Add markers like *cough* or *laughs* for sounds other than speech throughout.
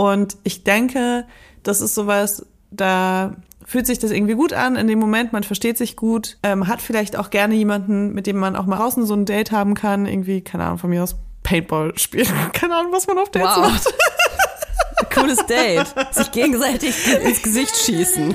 Und ich denke, das ist sowas, da fühlt sich das irgendwie gut an in dem Moment, man versteht sich gut, ähm, hat vielleicht auch gerne jemanden, mit dem man auch mal draußen so ein Date haben kann, irgendwie, keine Ahnung, von mir aus Paintball spielen. *laughs* Keine Ahnung, was man auf Dates wow. macht. Cooles Date. Sich gegenseitig *laughs* ins Gesicht schießen.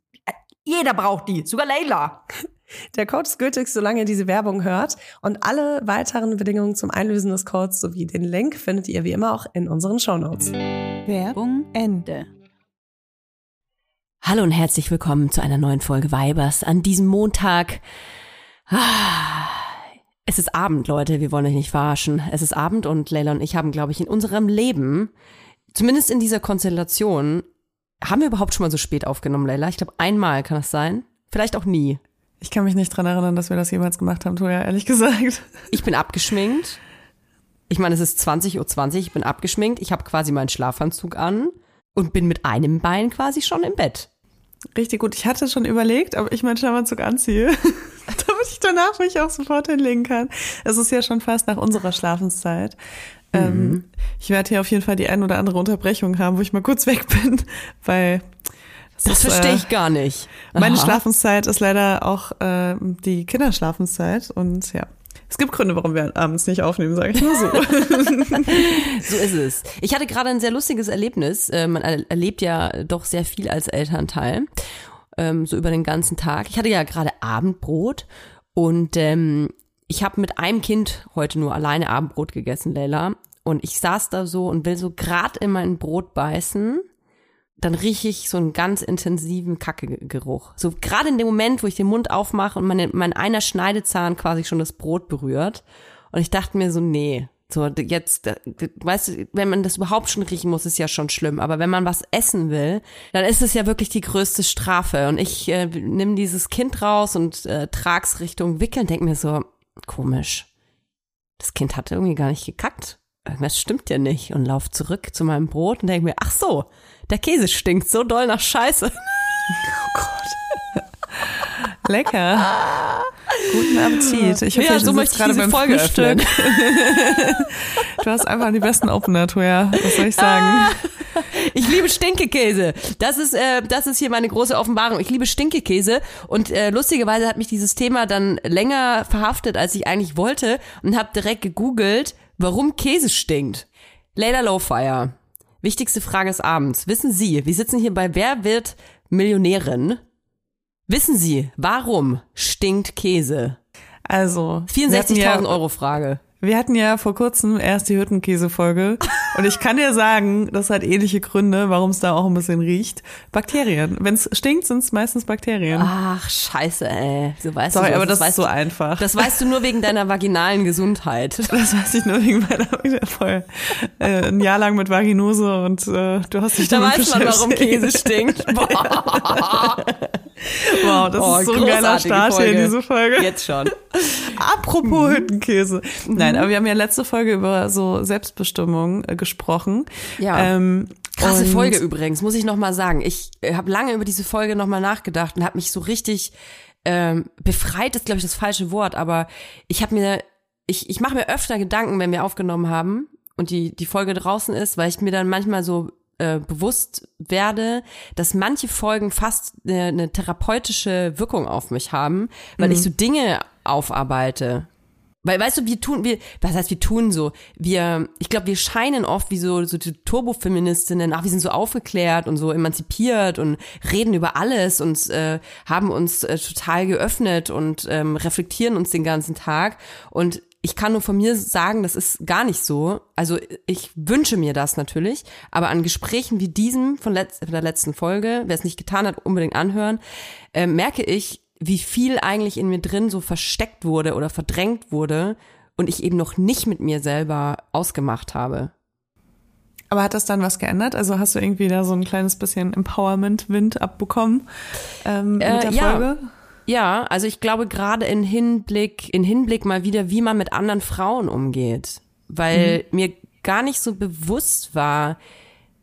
jeder braucht die, sogar Leila. *laughs* Der Code ist gültig, solange ihr diese Werbung hört. Und alle weiteren Bedingungen zum Einlösen des Codes sowie den Link findet ihr wie immer auch in unseren Shownotes. Werbung Ende. Hallo und herzlich willkommen zu einer neuen Folge Weibers an diesem Montag. Ah, es ist Abend, Leute, wir wollen euch nicht verarschen. Es ist Abend und Leila und ich haben, glaube ich, in unserem Leben, zumindest in dieser Konstellation, haben wir überhaupt schon mal so spät aufgenommen, Leila? Ich glaube, einmal kann das sein. Vielleicht auch nie. Ich kann mich nicht dran erinnern, dass wir das jemals gemacht haben, Toja, ehrlich gesagt. Ich bin abgeschminkt. Ich meine, es ist 20.20 Uhr, 20, ich bin abgeschminkt. Ich habe quasi meinen Schlafanzug an und bin mit einem Bein quasi schon im Bett. Richtig gut. Ich hatte schon überlegt, ob ich meinen Schlafanzug anziehe, *laughs* damit ich danach mich auch sofort hinlegen kann. Es ist ja schon fast nach unserer Schlafenszeit. Ähm, mhm. ich werde hier auf jeden Fall die ein oder andere Unterbrechung haben, wo ich mal kurz *laughs* weg bin, weil das, das verstehe äh, ich gar nicht. Aha. Meine Schlafenszeit ist leider auch äh, die Kinderschlafenszeit und ja. Es gibt Gründe, warum wir abends nicht aufnehmen, sage ich nur so. *laughs* so ist es. Ich hatte gerade ein sehr lustiges Erlebnis. Äh, man erlebt ja doch sehr viel als Elternteil, ähm, so über den ganzen Tag. Ich hatte ja gerade Abendbrot und ähm, ich habe mit einem Kind heute nur alleine Abendbrot gegessen, Leila. Und ich saß da so und will so grad in mein Brot beißen. Dann rieche ich so einen ganz intensiven Kackegeruch. So gerade in dem Moment, wo ich den Mund aufmache und meine, mein einer Schneidezahn quasi schon das Brot berührt. Und ich dachte mir so, nee, So, jetzt, weißt du, wenn man das überhaupt schon riechen muss, ist ja schon schlimm. Aber wenn man was essen will, dann ist es ja wirklich die größte Strafe. Und ich äh, nehme dieses Kind raus und äh, trag's Richtung Wickeln, denk mir so, komisch. Das Kind hat irgendwie gar nicht gekackt. Irgendwas stimmt ja nicht. Und lauf zurück zu meinem Brot und denk mir, ach so, der Käse stinkt so doll nach Scheiße. Oh Gott. Lecker. Guten Appetit. Ich hoffe, ja, so möchte ich gerade beim Folge Frühstück. *laughs* du hast einfach die besten Opener, Toya. Was soll ich sagen? Ich liebe Stinkekäse. Das ist, äh, das ist hier meine große Offenbarung. Ich liebe Stinkekäse. Und äh, lustigerweise hat mich dieses Thema dann länger verhaftet, als ich eigentlich wollte. Und habe direkt gegoogelt, warum Käse stinkt. Layla Lowfire. Wichtigste Frage des Abends. Wissen Sie, wir sitzen hier bei Wer wird Millionärin? Wissen Sie, warum stinkt Käse? Also 64.000 ja, Euro Frage. Wir hatten ja vor kurzem erst die Hüttenkäse-Folge *laughs* und ich kann dir sagen, das hat ähnliche Gründe, warum es da auch ein bisschen riecht. Bakterien. Wenn es stinkt, sind es meistens Bakterien. Ach, scheiße, ey. So weißt Sorry, du, aber das, das ist so einfach. Das weißt du nur wegen deiner vaginalen Gesundheit. *laughs* Das weiß ich nur wegen meiner *laughs* voll. Äh, ein Jahr lang mit Vaginose und äh, du hast dich da damit weiß man, warum Käse stinkt. Boah. Wow, das oh, ist so ein geiler Start Folge. hier in diese Folge. Jetzt schon. Apropos mhm. Hüttenkäse. Nein, aber wir haben ja letzte Folge über so Selbstbestimmung äh, gesprochen. Ja. Ähm, Krasse Folge übrigens, muss ich nochmal sagen. Ich äh, habe lange über diese Folge nochmal nachgedacht und habe mich so richtig ähm, befreit, ist glaube ich das falsche Wort, aber ich habe mir, ich, ich mache mir öfter Gedanken, wenn wir aufgenommen haben und die, die Folge draußen ist, weil ich mir dann manchmal so äh, bewusst werde, dass manche Folgen fast eine, eine therapeutische Wirkung auf mich haben, weil mhm. ich so Dinge aufarbeite. Weil, weißt du, wir tun, wir, was heißt, wir tun so? Wir, ich glaube, wir scheinen oft wie so, so die Turbofeministinnen, ach, wir sind so aufgeklärt und so emanzipiert und reden über alles und äh, haben uns äh, total geöffnet und ähm, reflektieren uns den ganzen Tag. Und ich kann nur von mir sagen, das ist gar nicht so. Also ich wünsche mir das natürlich, aber an Gesprächen wie diesem von, der letzten Folge, wer es nicht getan hat, unbedingt anhören, äh, merke ich, wie viel eigentlich in mir drin so versteckt wurde oder verdrängt wurde und ich eben noch nicht mit mir selber ausgemacht habe. Aber hat das dann was geändert? Also hast du irgendwie da so ein kleines bisschen Empowerment-Wind abbekommen ähm, mit äh, der ja. Folge? Ja, also ich glaube gerade in Hinblick, in Hinblick mal wieder, wie man mit anderen Frauen umgeht. Weil mhm. mir gar nicht so bewusst war,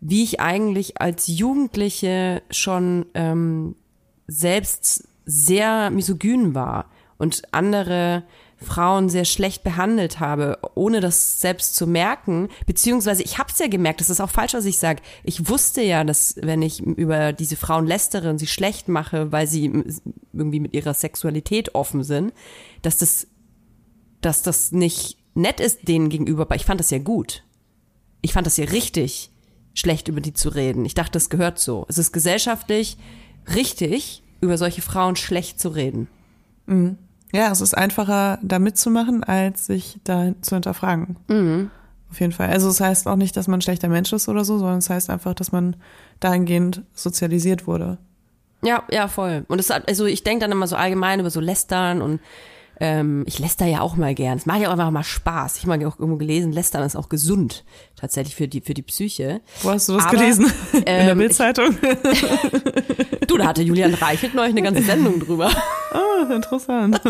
wie ich eigentlich als Jugendliche schon ähm, selbst sehr misogyn war und andere Frauen sehr schlecht behandelt habe, ohne das selbst zu merken. Beziehungsweise ich habe es ja gemerkt, das ist auch falsch, was ich sage. Ich wusste ja, dass wenn ich über diese Frauen lästere und sie schlecht mache, weil sie irgendwie mit ihrer Sexualität offen sind, dass das, dass das nicht nett ist denen gegenüber, aber ich fand das ja gut. Ich fand das ja richtig, schlecht über die zu reden. Ich dachte, das gehört so. Es ist gesellschaftlich richtig, über solche Frauen schlecht zu reden. Mhm. Ja, es ist einfacher, da mitzumachen, als sich da zu hinterfragen. Mhm. Auf jeden Fall. Also es das heißt auch nicht, dass man ein schlechter Mensch ist oder so, sondern es das heißt einfach, dass man dahingehend sozialisiert wurde. Ja, ja, voll. Und es, also ich denke dann immer so allgemein über so Lästern und ähm, ich läster ja auch mal gern. Es macht ja auch einfach mal Spaß. Ich habe auch irgendwo gelesen, Lästern ist auch gesund tatsächlich für die für die Psyche. Wo hast du das Aber, gelesen? *laughs* In ähm, der Bildzeitung? *laughs* du, da hatte Julian Reichelt neulich eine ganze Sendung drüber. Oh, *laughs* interessant.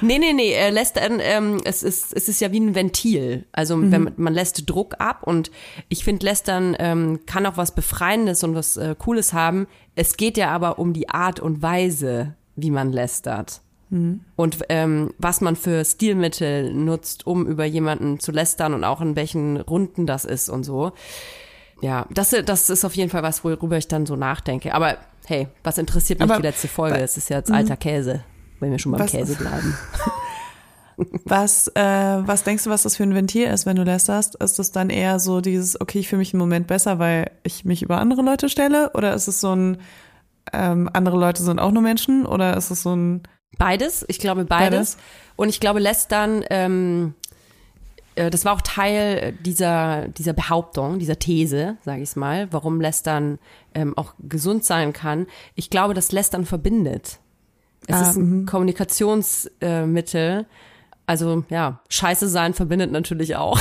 nee, nee, nee, äh, Lästern, ähm, es ist es ist ja wie ein Ventil. Also mhm. wenn man, man lässt Druck ab und ich finde Lästern ähm, kann auch was befreiendes und was äh, cooles haben. Es geht ja aber um die Art und Weise, wie man lästert. Mhm. Und ähm, was man für Stilmittel nutzt, um über jemanden zu lästern und auch in welchen Runden das ist und so. Ja, das, das ist auf jeden Fall was, worüber ich dann so nachdenke. Aber hey, was interessiert mich Aber, die letzte Folge? Es ist ja jetzt alter mhm. Käse, wenn wir schon beim Käse bleiben. *laughs* Was, äh, was denkst du, was das für ein Ventil ist, wenn du lästerst? Ist das dann eher so dieses, okay, ich fühle mich im Moment besser, weil ich mich über andere Leute stelle? Oder ist es so ein, ähm, andere Leute sind auch nur Menschen? Oder ist es so ein, Beides, ich glaube beides. beides. Und ich glaube, Lästern, ähm, äh, das war auch Teil dieser, dieser Behauptung, dieser These, sage ich mal, warum Lästern ähm, auch gesund sein kann. Ich glaube, dass Lästern verbindet. Es ah, ist ein -hmm. Kommunikationsmittel, Also ja, scheiße sein verbindet natürlich auch.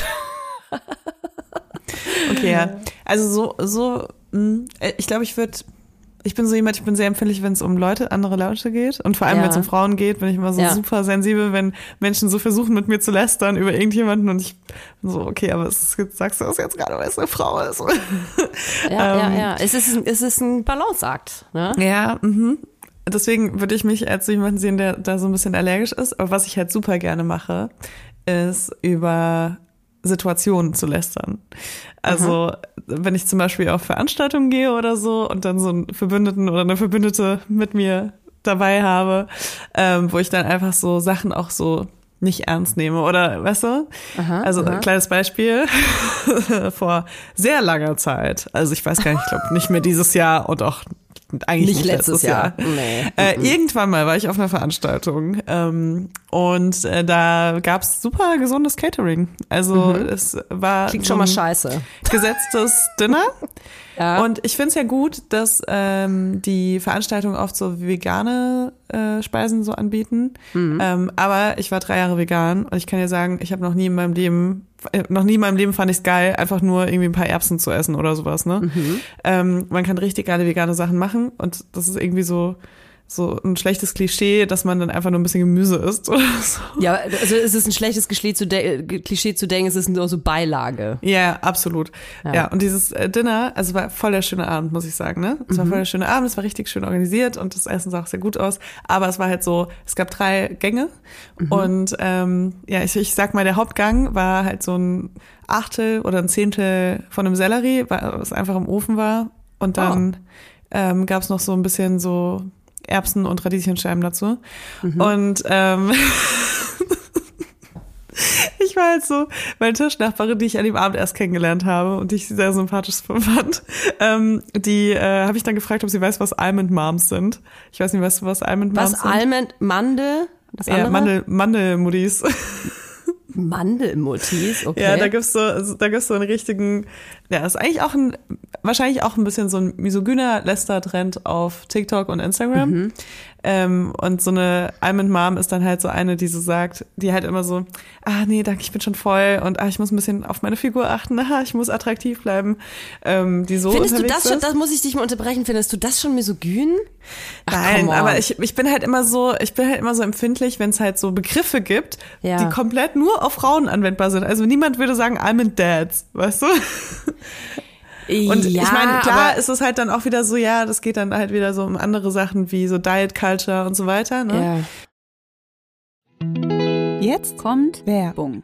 okay, ja. Also so, so, mh, äh, ich glaube, ich würde ich bin so jemand, ich bin sehr empfindlich, wenn es um Leute, andere Leute geht. Und vor allem, ja. wenn es um Frauen geht, bin ich immer so ja. super sensibel, wenn Menschen so versuchen, mit mir zu lästern über irgendjemanden und ich bin so, okay, aber es, sagst du das jetzt gerade, weil es eine Frau ist. Ja, *laughs* ähm, ja, ja. Es ist, es ist ein Balanceakt. Ne? Ja, mhm. Deswegen würde ich mich als jemanden sehen, der da so ein bisschen allergisch ist. Aber was ich halt super gerne mache, ist über Situationen zu lästern. Also Aha. wenn ich zum Beispiel auf Veranstaltungen gehe oder so und dann so einen Verbündeten oder eine Verbündete mit mir dabei habe, ähm, wo ich dann einfach so Sachen auch so nicht ernst nehme oder weißt du? Aha, also aha. ein kleines Beispiel *laughs* vor sehr langer Zeit. Also ich weiß gar nicht, ich glaube nicht mehr dieses Jahr und auch eigentlich nicht, nicht letztes, letztes Jahr. Jahr. Nee. Äh, mhm. Irgendwann mal war ich auf einer Veranstaltung ähm, und äh, da gab's super gesundes Catering. Also mhm. es war klingt schon mal scheiße. Gesetztes *laughs* Dinner. Ja. Und ich finde es ja gut, dass ähm, die Veranstaltungen oft so vegane äh, Speisen so anbieten. Mhm. Ähm, aber ich war drei Jahre vegan und ich kann dir sagen, ich habe noch nie in meinem Leben, noch nie in meinem Leben fand ich es geil, einfach nur irgendwie ein paar Erbsen zu essen oder sowas. Ne? Mhm. Ähm, man kann richtig geile vegane Sachen machen und das ist irgendwie so so ein schlechtes Klischee, dass man dann einfach nur ein bisschen Gemüse isst oder *laughs* so. Ja, also es ist ein schlechtes Klischee zu, Klischee zu denken, es ist nur so Beilage. Ja, absolut. Ja, ja und dieses äh, Dinner, also war voll der schöne Abend, muss ich sagen, ne? Es war mhm. voll der schöne Abend, es war richtig schön organisiert und das Essen sah auch sehr gut aus, aber es war halt so, es gab drei Gänge mhm. und ähm, ja, ich, ich sag mal, der Hauptgang war halt so ein Achtel oder ein Zehntel von einem Sellerie, was einfach im Ofen war und dann oh. ähm, gab es noch so ein bisschen so Erbsen und Radieschenscheiben dazu. Mhm. Und ähm, *laughs* ich war halt so, meine Tischnachbarin, die ich an dem Abend erst kennengelernt habe und die ich sehr sympathisch *laughs* fand, ähm, die äh, habe ich dann gefragt, ob sie weiß, was Almond Moms sind. Ich weiß nicht, weißt du, was Almond Moms was, sind? Was Almond Mandel? Das andere? Ja, Mandel, Mandelmuddies. *laughs* Mandelmutis, okay. Ja, da gibt's so, da gibt's so einen richtigen, ja, ist eigentlich auch ein, wahrscheinlich auch ein bisschen so ein misogyner Lester-Trend auf TikTok und Instagram. Mhm. Ähm, und so eine Almond Mom ist dann halt so eine, die so sagt, die halt immer so, ah nee, danke, ich bin schon voll und ah, ich muss ein bisschen auf meine Figur achten, *laughs* ah, ich muss attraktiv bleiben. Ähm, die so Findest du das schon, das muss ich dich mal unterbrechen, findest du das schon misogyn? Ach, Nein, aber ich, ich bin halt immer so, ich bin halt immer so empfindlich, wenn es halt so Begriffe gibt, ja. die komplett nur auf Frauen anwendbar sind. Also niemand würde sagen Almond Dads, weißt du? *laughs* Und ja, ich meine, klar ist es halt dann auch wieder so, ja, das geht dann halt wieder so um andere Sachen wie so Diet Culture und so weiter. Ne? Ja. Jetzt kommt Werbung.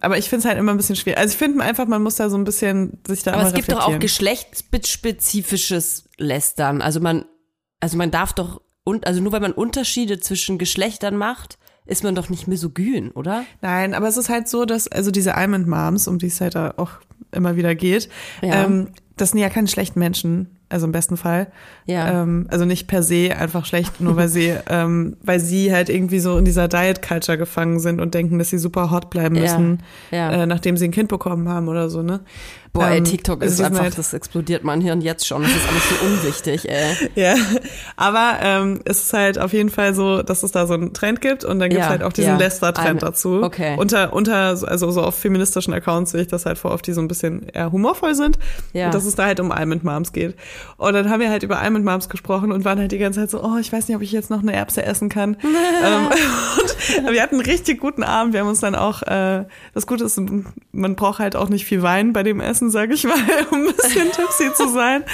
Aber ich finde es halt immer ein bisschen schwierig. Also ich finde einfach, man muss da so ein bisschen sich da Aber es gibt doch auch geschlechtsspezifisches Lästern. Also man, also man darf doch, und, also nur weil man Unterschiede zwischen Geschlechtern macht, ist man doch nicht misogyn, oder? Nein, aber es ist halt so, dass, also diese Almond Moms, um die es halt auch immer wieder geht, ja. ähm, das sind ja keine schlechten Menschen also im besten Fall. Ja. Ähm, also nicht per se einfach schlecht, nur weil sie, *laughs* ähm, weil sie halt irgendwie so in dieser Diet Culture gefangen sind und denken, dass sie super hot bleiben müssen, ja. Ja. Äh, nachdem sie ein Kind bekommen haben oder so, ne? Boah, ey, ähm, TikTok ist einfach, halt das explodiert mein Hirn jetzt schon. Das ist alles so unwichtig, ey. *laughs* ja, aber ähm, es ist halt auf jeden Fall so, dass es da so einen Trend gibt und dann gibt es ja, halt auch diesen ja. Lester-Trend dazu. Okay. Unter, unter, also so auf feministischen Accounts sehe ich das halt vor, auf die so ein bisschen eher humorvoll sind. Ja. Und dass es da halt um Almond Moms geht. Und dann haben wir halt über Almond Moms gesprochen und waren halt die ganze Zeit so, oh, ich weiß nicht, ob ich jetzt noch eine Erbse essen kann. *laughs* ähm, *laughs* und wir hatten einen richtig guten Abend. Wir haben uns dann auch, äh, das Gute ist, man braucht halt auch nicht viel Wein bei dem Essen, sage ich mal, *laughs* um ein bisschen tipsy zu sein.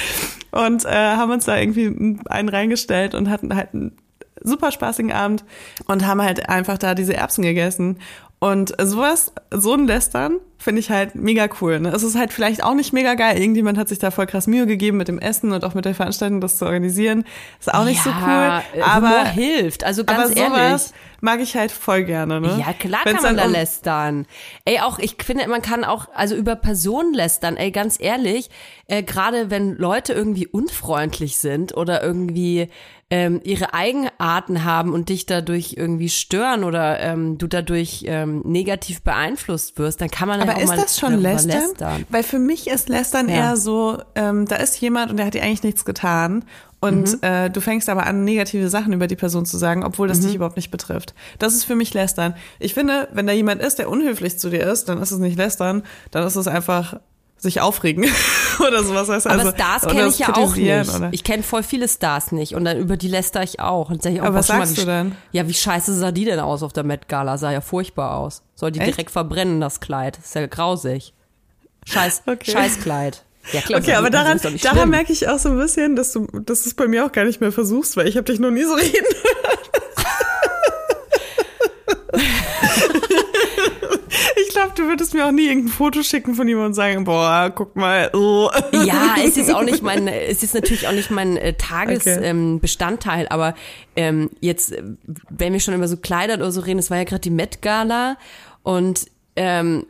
Und äh, haben uns da irgendwie einen reingestellt und hatten halt einen super spaßigen Abend und haben halt einfach da diese Erbsen gegessen. Und sowas, so ein Lästern, finde ich halt mega cool. Ne? Es ist halt vielleicht auch nicht mega geil. Irgendjemand hat sich da voll krass Mühe gegeben mit dem Essen und auch mit der Veranstaltung, das zu organisieren. Ist auch nicht ja, so cool. Aber Humor hilft. Also ganz aber ehrlich. Mag ich halt voll gerne. Ne? Ja, klar Wenn's kann man da um lästern. Ey, auch, ich finde, man kann auch, also über Personen lästern. Ey, ganz ehrlich, äh, gerade wenn Leute irgendwie unfreundlich sind oder irgendwie ähm, ihre Eigenarten haben und dich dadurch irgendwie stören oder ähm, du dadurch ähm, negativ beeinflusst wirst, dann kann man Aber ja auch ist mal das schon lästern? lästern? Weil für mich ist Lästern ja. eher so, ähm, da ist jemand und der hat dir eigentlich nichts getan und mhm. äh, du fängst aber an, negative Sachen über die Person zu sagen, obwohl das mhm. dich überhaupt nicht betrifft. Das ist für mich Lästern. Ich finde, wenn da jemand ist, der unhöflich zu dir ist, dann ist es nicht Lästern, dann ist es einfach sich aufregen *laughs* oder sowas. Heißt aber also, Stars kenne ich ja auch nicht. Oder? Ich kenne voll viele Stars nicht und dann über die läster ich auch. Und sag ich auch, aber was sagst mal, du denn? Ja, wie scheiße sah die denn aus auf der Met Gala? Sah ja furchtbar aus. Soll die Echt? direkt verbrennen, das Kleid. ist ja grausig. Scheiß, *laughs* okay. Scheißkleid. Ja, klar, okay, aber daran, daran merke ich auch so ein bisschen, dass du, dass du es bei mir auch gar nicht mehr versuchst, weil ich habe dich noch nie so reden glaube, du würdest mir auch nie irgendein Foto schicken von jemandem und sagen, boah, guck mal. Oh. Ja, es ist auch nicht mein, es ist natürlich auch nicht mein äh, Tagesbestandteil, okay. ähm, aber ähm, jetzt, wenn wir schon über so Kleider oder so reden, es war ja gerade die Met Gala und ähm,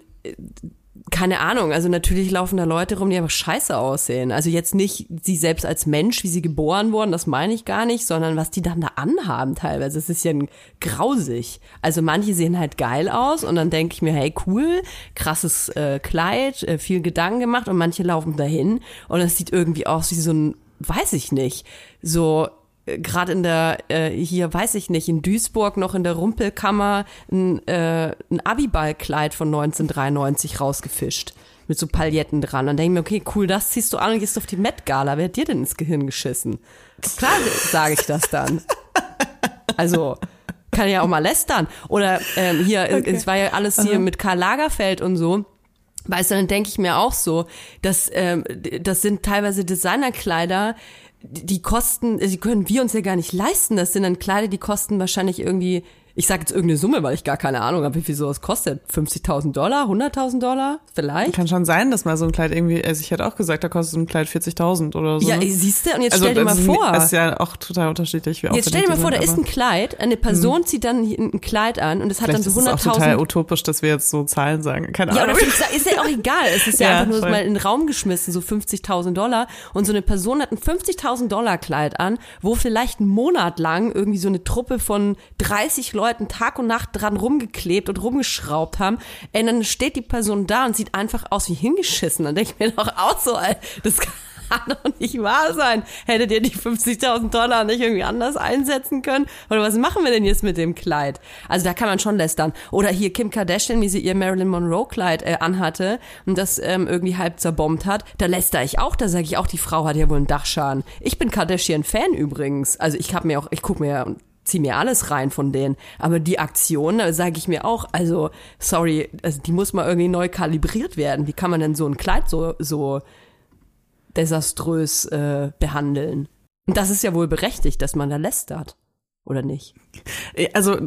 keine Ahnung, also natürlich laufen da Leute rum, die einfach scheiße aussehen. Also jetzt nicht sie selbst als Mensch, wie sie geboren wurden, das meine ich gar nicht, sondern was die dann da anhaben teilweise. Es ist ja grausig. Also manche sehen halt geil aus und dann denke ich mir, hey cool, krasses äh, Kleid, äh, viel Gedanken gemacht und manche laufen dahin und es sieht irgendwie aus wie so ein, weiß ich nicht, so gerade in der, äh, hier weiß ich nicht, in Duisburg noch in der Rumpelkammer ein, äh, ein Abiballkleid von 1993 rausgefischt. Mit so Pailletten dran. Und denke ich mir, okay, cool, das ziehst du an und gehst auf die Met-Gala. Wer hat dir denn ins Gehirn geschissen? Klar sage ich das dann. Also, kann ja auch mal lästern. Oder ähm, hier, okay. es war ja alles hier Aha. mit Karl Lagerfeld und so. Weißt du, dann denke ich mir auch so, dass ähm, das sind teilweise Designerkleider, die kosten, die können wir uns ja gar nicht leisten. Das sind dann Kleider, die kosten wahrscheinlich irgendwie ich sage jetzt irgendeine Summe, weil ich gar keine Ahnung habe, wie viel sowas kostet. 50.000 Dollar, 100.000 Dollar, vielleicht? Kann schon sein, dass mal so ein Kleid irgendwie, also ich hätte auch gesagt, da kostet so ein Kleid 40.000 oder so. Ja, siehst du, und jetzt also, stell dir mal vor. Das ist ja auch total unterschiedlich. Wie jetzt stell dir mal vor, da ist ein Kleid, eine Person hm. zieht dann ein Kleid an und es hat dann so 100.000. Das ist auch total utopisch, dass wir jetzt so Zahlen sagen. Keine ja, Ahnung. Ja, ist ja auch egal. Es ist ja, *laughs* ja einfach nur voll. mal in den Raum geschmissen, so 50.000 Dollar. Und so eine Person hat ein 50.000 Dollar Kleid an, wo vielleicht einen Monat lang irgendwie so eine Truppe von 30 Leuten Leuten Tag und Nacht dran rumgeklebt und rumgeschraubt haben. Und dann steht die Person da und sieht einfach aus wie hingeschissen. Dann denke ich mir doch auch so, das kann doch nicht wahr sein. Hättet ihr die 50.000 Dollar nicht irgendwie anders einsetzen können? Oder was machen wir denn jetzt mit dem Kleid? Also da kann man schon lästern. Oder hier Kim Kardashian, wie sie ihr Marilyn Monroe Kleid äh, anhatte und das ähm, irgendwie halb zerbombt hat. Da läster ich auch. Da sage ich auch, die Frau hat ja wohl einen Dachschaden. Ich bin Kardashian-Fan übrigens. Also ich habe mir auch, ich gucke mir zieh mir alles rein von denen. Aber die Aktion, da sage ich mir auch, also sorry, also die muss mal irgendwie neu kalibriert werden. Wie kann man denn so ein Kleid so so desaströs äh, behandeln. Und das ist ja wohl berechtigt, dass man da lästert, oder nicht? Also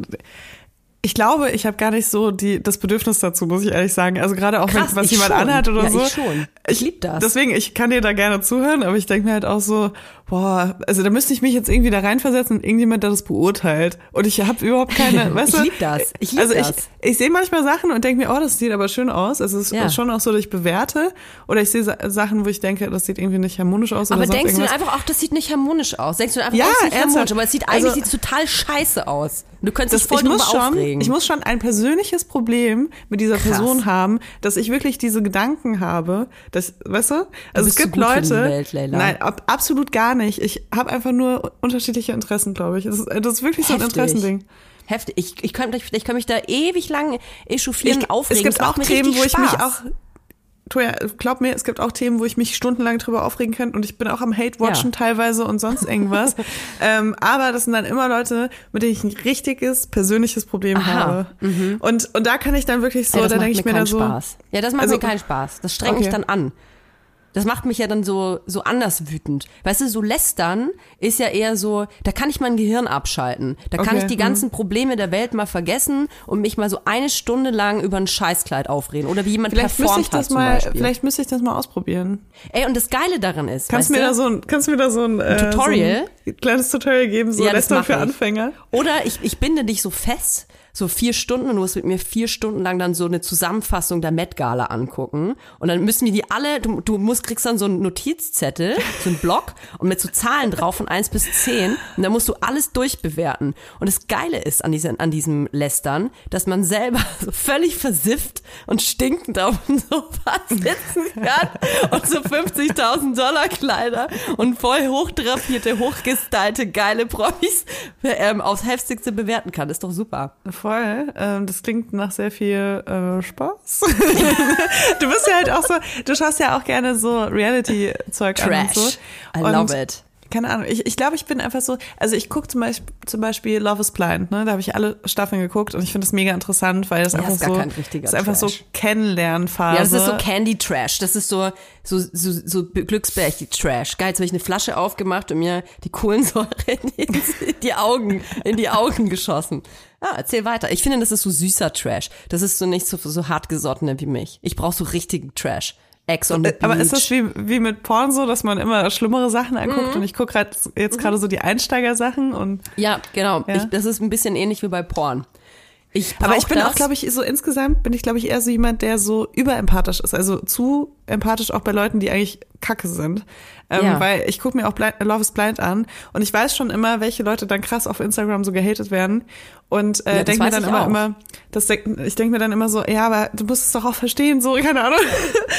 ich glaube, ich habe gar nicht so die, das Bedürfnis dazu, muss ich ehrlich sagen. Also gerade auch, Krass, wenn was jemand schon. anhat oder ja, so. Ich schon. Ich lieb das. Deswegen, ich kann dir da gerne zuhören, aber ich denke mir halt auch so, boah, also da müsste ich mich jetzt irgendwie da reinversetzen und irgendjemand, der das beurteilt. Und ich habe überhaupt keine, *laughs* weißt du? Ich lieb das. Ich lieb also das. ich, ich sehe manchmal Sachen und denke mir, oh, das sieht aber schön aus. Also es ist ja. schon auch so, dass ich bewerte. Oder ich sehe Sachen, wo ich denke, das sieht irgendwie nicht harmonisch aus. Aber denkst irgendwas. du einfach auch, das sieht nicht harmonisch aus? Denkst du einfach, ja, oh, das sieht ernsthaft. harmonisch, aber es sieht eigentlich also, sieht's total scheiße aus. Du könntest das, dich voll ich muss schon, aufregen. Ich muss schon ein persönliches Problem mit dieser Krass. Person haben, dass ich wirklich diese Gedanken habe, dass, weißt du? Also es gibt Leute, Welt, nein, ab, absolut gar nicht. Ich habe einfach nur unterschiedliche Interessen, glaube ich. Das ist, das ist wirklich so ein. Interessending. Heftig. Ich, ich, könnte, ich könnte mich da ewig lang echauffieren, Ich, aufregen. es gibt Das auch Themen, wo ich mich Spaß. auch Toja, glaub mir, es gibt auch Themen, wo ich mich stundenlang drüber aufregen könnte und ich bin auch am Hate-Watchen Ja. teilweise und sonst irgendwas. *laughs* ähm, aber das sind dann immer Leute, mit denen ich ein richtiges persönliches Problem Aha, mhm. habe. Und, und da kann ich dann wirklich so, das da denke ich mir dann so. Spaß. Ja, das macht Also- mir keinen Spaß. Das strengt mich Okay. dann an. Das macht mich ja dann so, so anders wütend. Weißt du, so lästern ist ja eher so, da kann ich mein Gehirn abschalten. Da kann Okay, ich die mhm. ganzen Probleme der Welt mal vergessen und mich mal so eine Stunde lang über ein Scheißkleid aufreden. Oder wie jemand Vielleicht müsste performt ich das hat mal, vielleicht müsste ich das mal ausprobieren. Ey, und das Geile daran ist, Kannst mir du, da so ein, kannst mir da so ein, äh, Tutorial? so ein kleines Tutorial geben, so Ja, Lästern für ich. Anfänger? Oder ich, ich binde dich so fest, so vier Stunden und du musst mit mir vier Stunden lang dann so eine Zusammenfassung der Met Gala angucken. Und dann müssen wir die alle, du, du musst, kriegst dann so einen Notizzettel, so einen Block *laughs* und mit so Zahlen drauf von eins bis zehn Und dann musst du alles durchbewerten. Und das Geile ist an, diesen, an diesem Lästern, dass man selber *laughs* so völlig versifft und stinkend auf dem Sofa *laughs* sitzen kann und so 50.000 Dollar Kleider und voll hochdrapierte, hochgestylte, geile Promis ähm, aufs heftigste bewerten kann. ist doch super. Voll. Ähm, das klingt nach sehr viel äh, Spaß. *laughs* du bist ja halt auch so, du schaust ja auch gerne so Reality-Zeug an und so. Trash. I love it. Keine Ahnung, ich, ich glaube, ich bin einfach so, also ich gucke zum Beispiel, zum Beispiel Love is Blind, ne? Da habe ich alle Staffeln geguckt und ich finde das mega interessant, weil das Ja, einfach ist gar so, kein richtiger das ist einfach so Trash. Kennenlernphase. Ja, das ist so Candy Trash. Das ist so, so, so, so Glücksbärchen Trash. Geil, jetzt habe ich eine Flasche aufgemacht und mir die Kohlensäure in die, in die Augen, in die Augen geschossen. Ja, erzähl weiter. Ich finde, das ist so süßer Trash. Das ist so nicht so, so hartgesottene wie mich. Ich brauche so richtigen Trash. Ex on the Beach. Aber ist das wie, wie mit Porn so, dass man immer schlimmere Sachen anguckt Mhm. und ich gucke grad, jetzt gerade so die Einsteigersachen und Ja, genau. Ja. Ich, das ist ein bisschen ähnlich wie bei Porn. Ich Aber ich bin das. auch, glaube ich, so insgesamt bin ich, glaube ich, eher so jemand, der so überempathisch ist. Also zu empathisch auch bei Leuten, die eigentlich kacke sind. Ähm, Ja. Weil ich gucke mir auch Blind, Love is Blind an und ich weiß schon immer, welche Leute dann krass auf Instagram so gehatet werden. Und äh, Ja, denke mir dann ich immer, auch. immer, das denk, ich denke mir dann immer so, ja, aber du musst es doch auch verstehen, so, *laughs* keine Ahnung.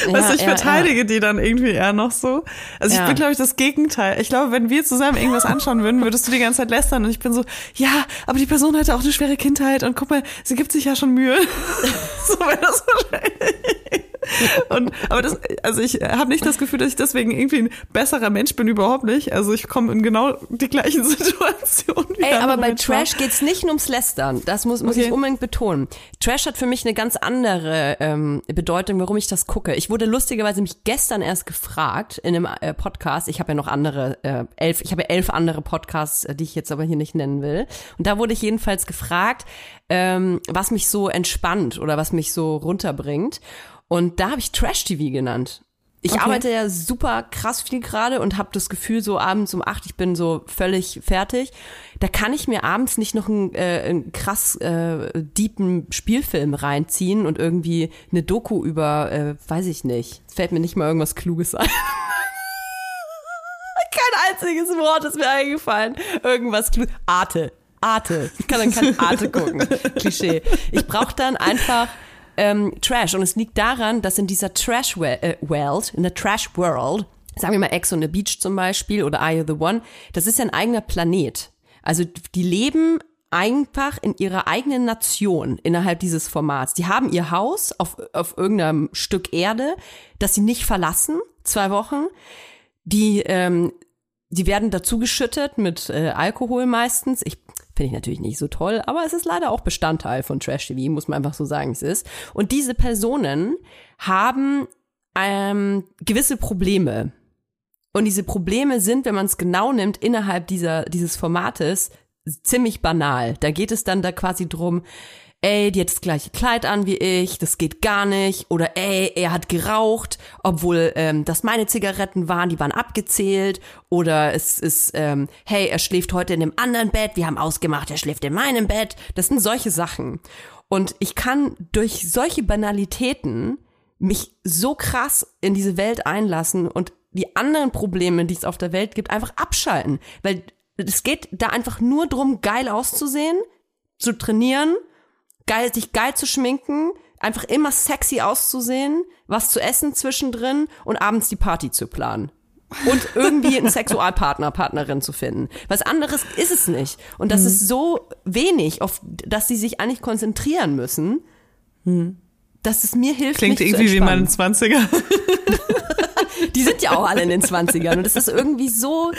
weißt du, ich ja, verteidige die dann irgendwie eher noch so. Also ich Ja. bin, glaube ich, das Gegenteil. Ich glaube, wenn wir zusammen irgendwas anschauen würden, würdest du die ganze Zeit lästern und ich bin so, ja, aber die Person hatte auch eine schwere Kindheit und guck mal, sie gibt sich ja schon Mühe. *laughs* so wäre das wahrscheinlich. *laughs* Und, aber das, also ich habe nicht das Gefühl, dass ich deswegen irgendwie ein besserer Mensch bin, überhaupt nicht. Also ich komme in genau die gleichen *laughs* Situationen. Ey, aber bei. Trash geht's nicht nur ums Lästern. Das muss, muss Okay. ich unbedingt betonen. Trash hat für mich eine ganz andere ähm, Bedeutung, warum ich das gucke. Ich wurde lustigerweise mich gestern erst gefragt in einem äh, Podcast. Ich habe ja noch andere, äh, elf, ich habe ja elf andere Podcasts, äh, die ich jetzt aber hier nicht nennen will. Und da wurde ich jedenfalls gefragt, ähm, was mich so entspannt oder was mich so runterbringt. Und da habe ich Trash-TV genannt. Ich Okay. arbeite ja super krass viel gerade und habe das Gefühl, so abends um acht, ich bin so völlig fertig. Da kann ich mir abends nicht noch einen, äh, einen krass äh, deepen Spielfilm reinziehen und irgendwie eine Doku über, äh, weiß ich nicht. Es fällt mir nicht mal irgendwas Kluges ein. *laughs* Kein einziges Wort ist mir eingefallen. Irgendwas Kluges. Arte. Arte. Ich kann dann kein Arte gucken. *laughs* Klischee. Ich brauche dann einfach ähm, Trash. Und es liegt daran, dass in dieser Trash-World, äh, in der Trash-World, sagen wir mal Ex on the Beach zum Beispiel oder Are You the One, das ist ja ein eigener Planet. Also die leben einfach in ihrer eigenen Nation innerhalb dieses Formats. Die haben ihr Haus auf, auf irgendeinem Stück Erde, das sie nicht verlassen, zwei Wochen. Die, ähm, die werden dazu geschüttet mit äh, Alkohol meistens. Ich finde ich natürlich nicht so toll, aber es ist leider auch Bestandteil von Trash TV, muss man einfach so sagen, es ist. Und diese Personen haben ähm, gewisse Probleme. Und diese Probleme sind, wenn man es genau nimmt, innerhalb dieser, dieses Formates ziemlich banal. Da geht es dann da quasi drum, ey, die hat das gleiche Kleid an wie ich, das geht gar nicht. Oder ey, er hat geraucht, obwohl ähm, das meine Zigaretten waren, die waren abgezählt. Oder es ist, ähm, hey, er schläft heute in einem anderen Bett, wir haben ausgemacht, er schläft in meinem Bett. Das sind solche Sachen. Und ich kann durch solche Banalitäten mich so krass in diese Welt einlassen und die anderen Probleme, die es auf der Welt gibt, einfach abschalten. Weil es geht da einfach nur drum, geil auszusehen, zu trainieren, geil, sich geil zu schminken, einfach immer sexy auszusehen, was zu essen zwischendrin und abends die Party zu planen. Und *laughs* irgendwie einen Sexualpartner, Partnerin zu finden. Was anderes ist es nicht. Und das mhm. ist so wenig, auf das sie sich eigentlich konzentrieren müssen, mhm. dass es mir hilft. Klingt irgendwie wie meine 20er. *laughs* Die sind ja auch alle in den 20ern und das ist irgendwie so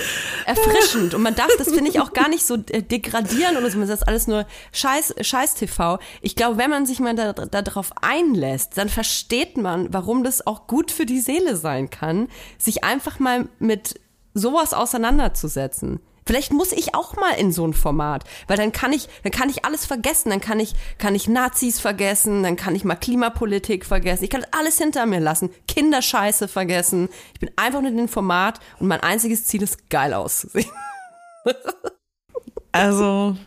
erfrischend und man darf das, finde ich, auch gar nicht so äh, degradieren oder so, das ist alles nur Scheiß, Scheiß TV. Ich glaube, wenn man sich mal da, da darauf einlässt, dann versteht man, warum das auch gut für die Seele sein kann, sich einfach mal mit sowas auseinanderzusetzen. Vielleicht muss ich auch mal in so ein Format, weil dann kann ich, dann kann ich alles vergessen, dann kann ich, kann ich Nazis vergessen, dann kann ich mal Klimapolitik vergessen, ich kann alles hinter mir lassen, Kinderscheiße vergessen. Ich bin einfach nur in dem Format und mein einziges Ziel ist, geil auszusehen. Also,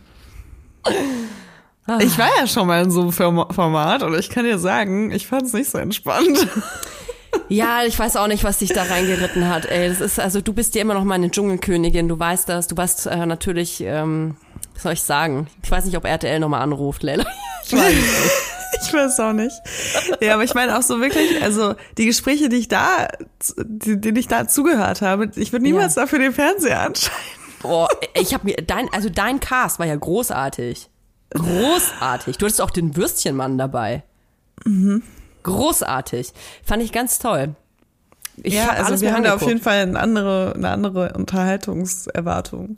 ich war ja schon mal in so einem Format und ich kann dir sagen, ich fand es nicht so entspannt. Ja, ich weiß auch nicht, was dich da reingeritten hat. Ey, das ist also du bist ja immer noch meine Dschungelkönigin. Du weißt das. Du warst äh, natürlich, ähm, was soll ich sagen? Ich weiß nicht, ob RTL nochmal anruft, Leila. Ich weiß nicht. ich weiß auch nicht. Ja, aber ich meine auch so wirklich, also die Gespräche, die ich da, die, denen ich da zugehört habe, ich würde niemals ja. dafür den Fernseher anschalten. Boah, ich habe mir dein, also dein Cast war ja großartig. Großartig. Du hattest auch den Würstchenmann dabei. Mhm. Großartig. Fand ich ganz toll. Ich ja, hab also wir haben da auf jeden Fall eine andere, eine andere Unterhaltungserwartung.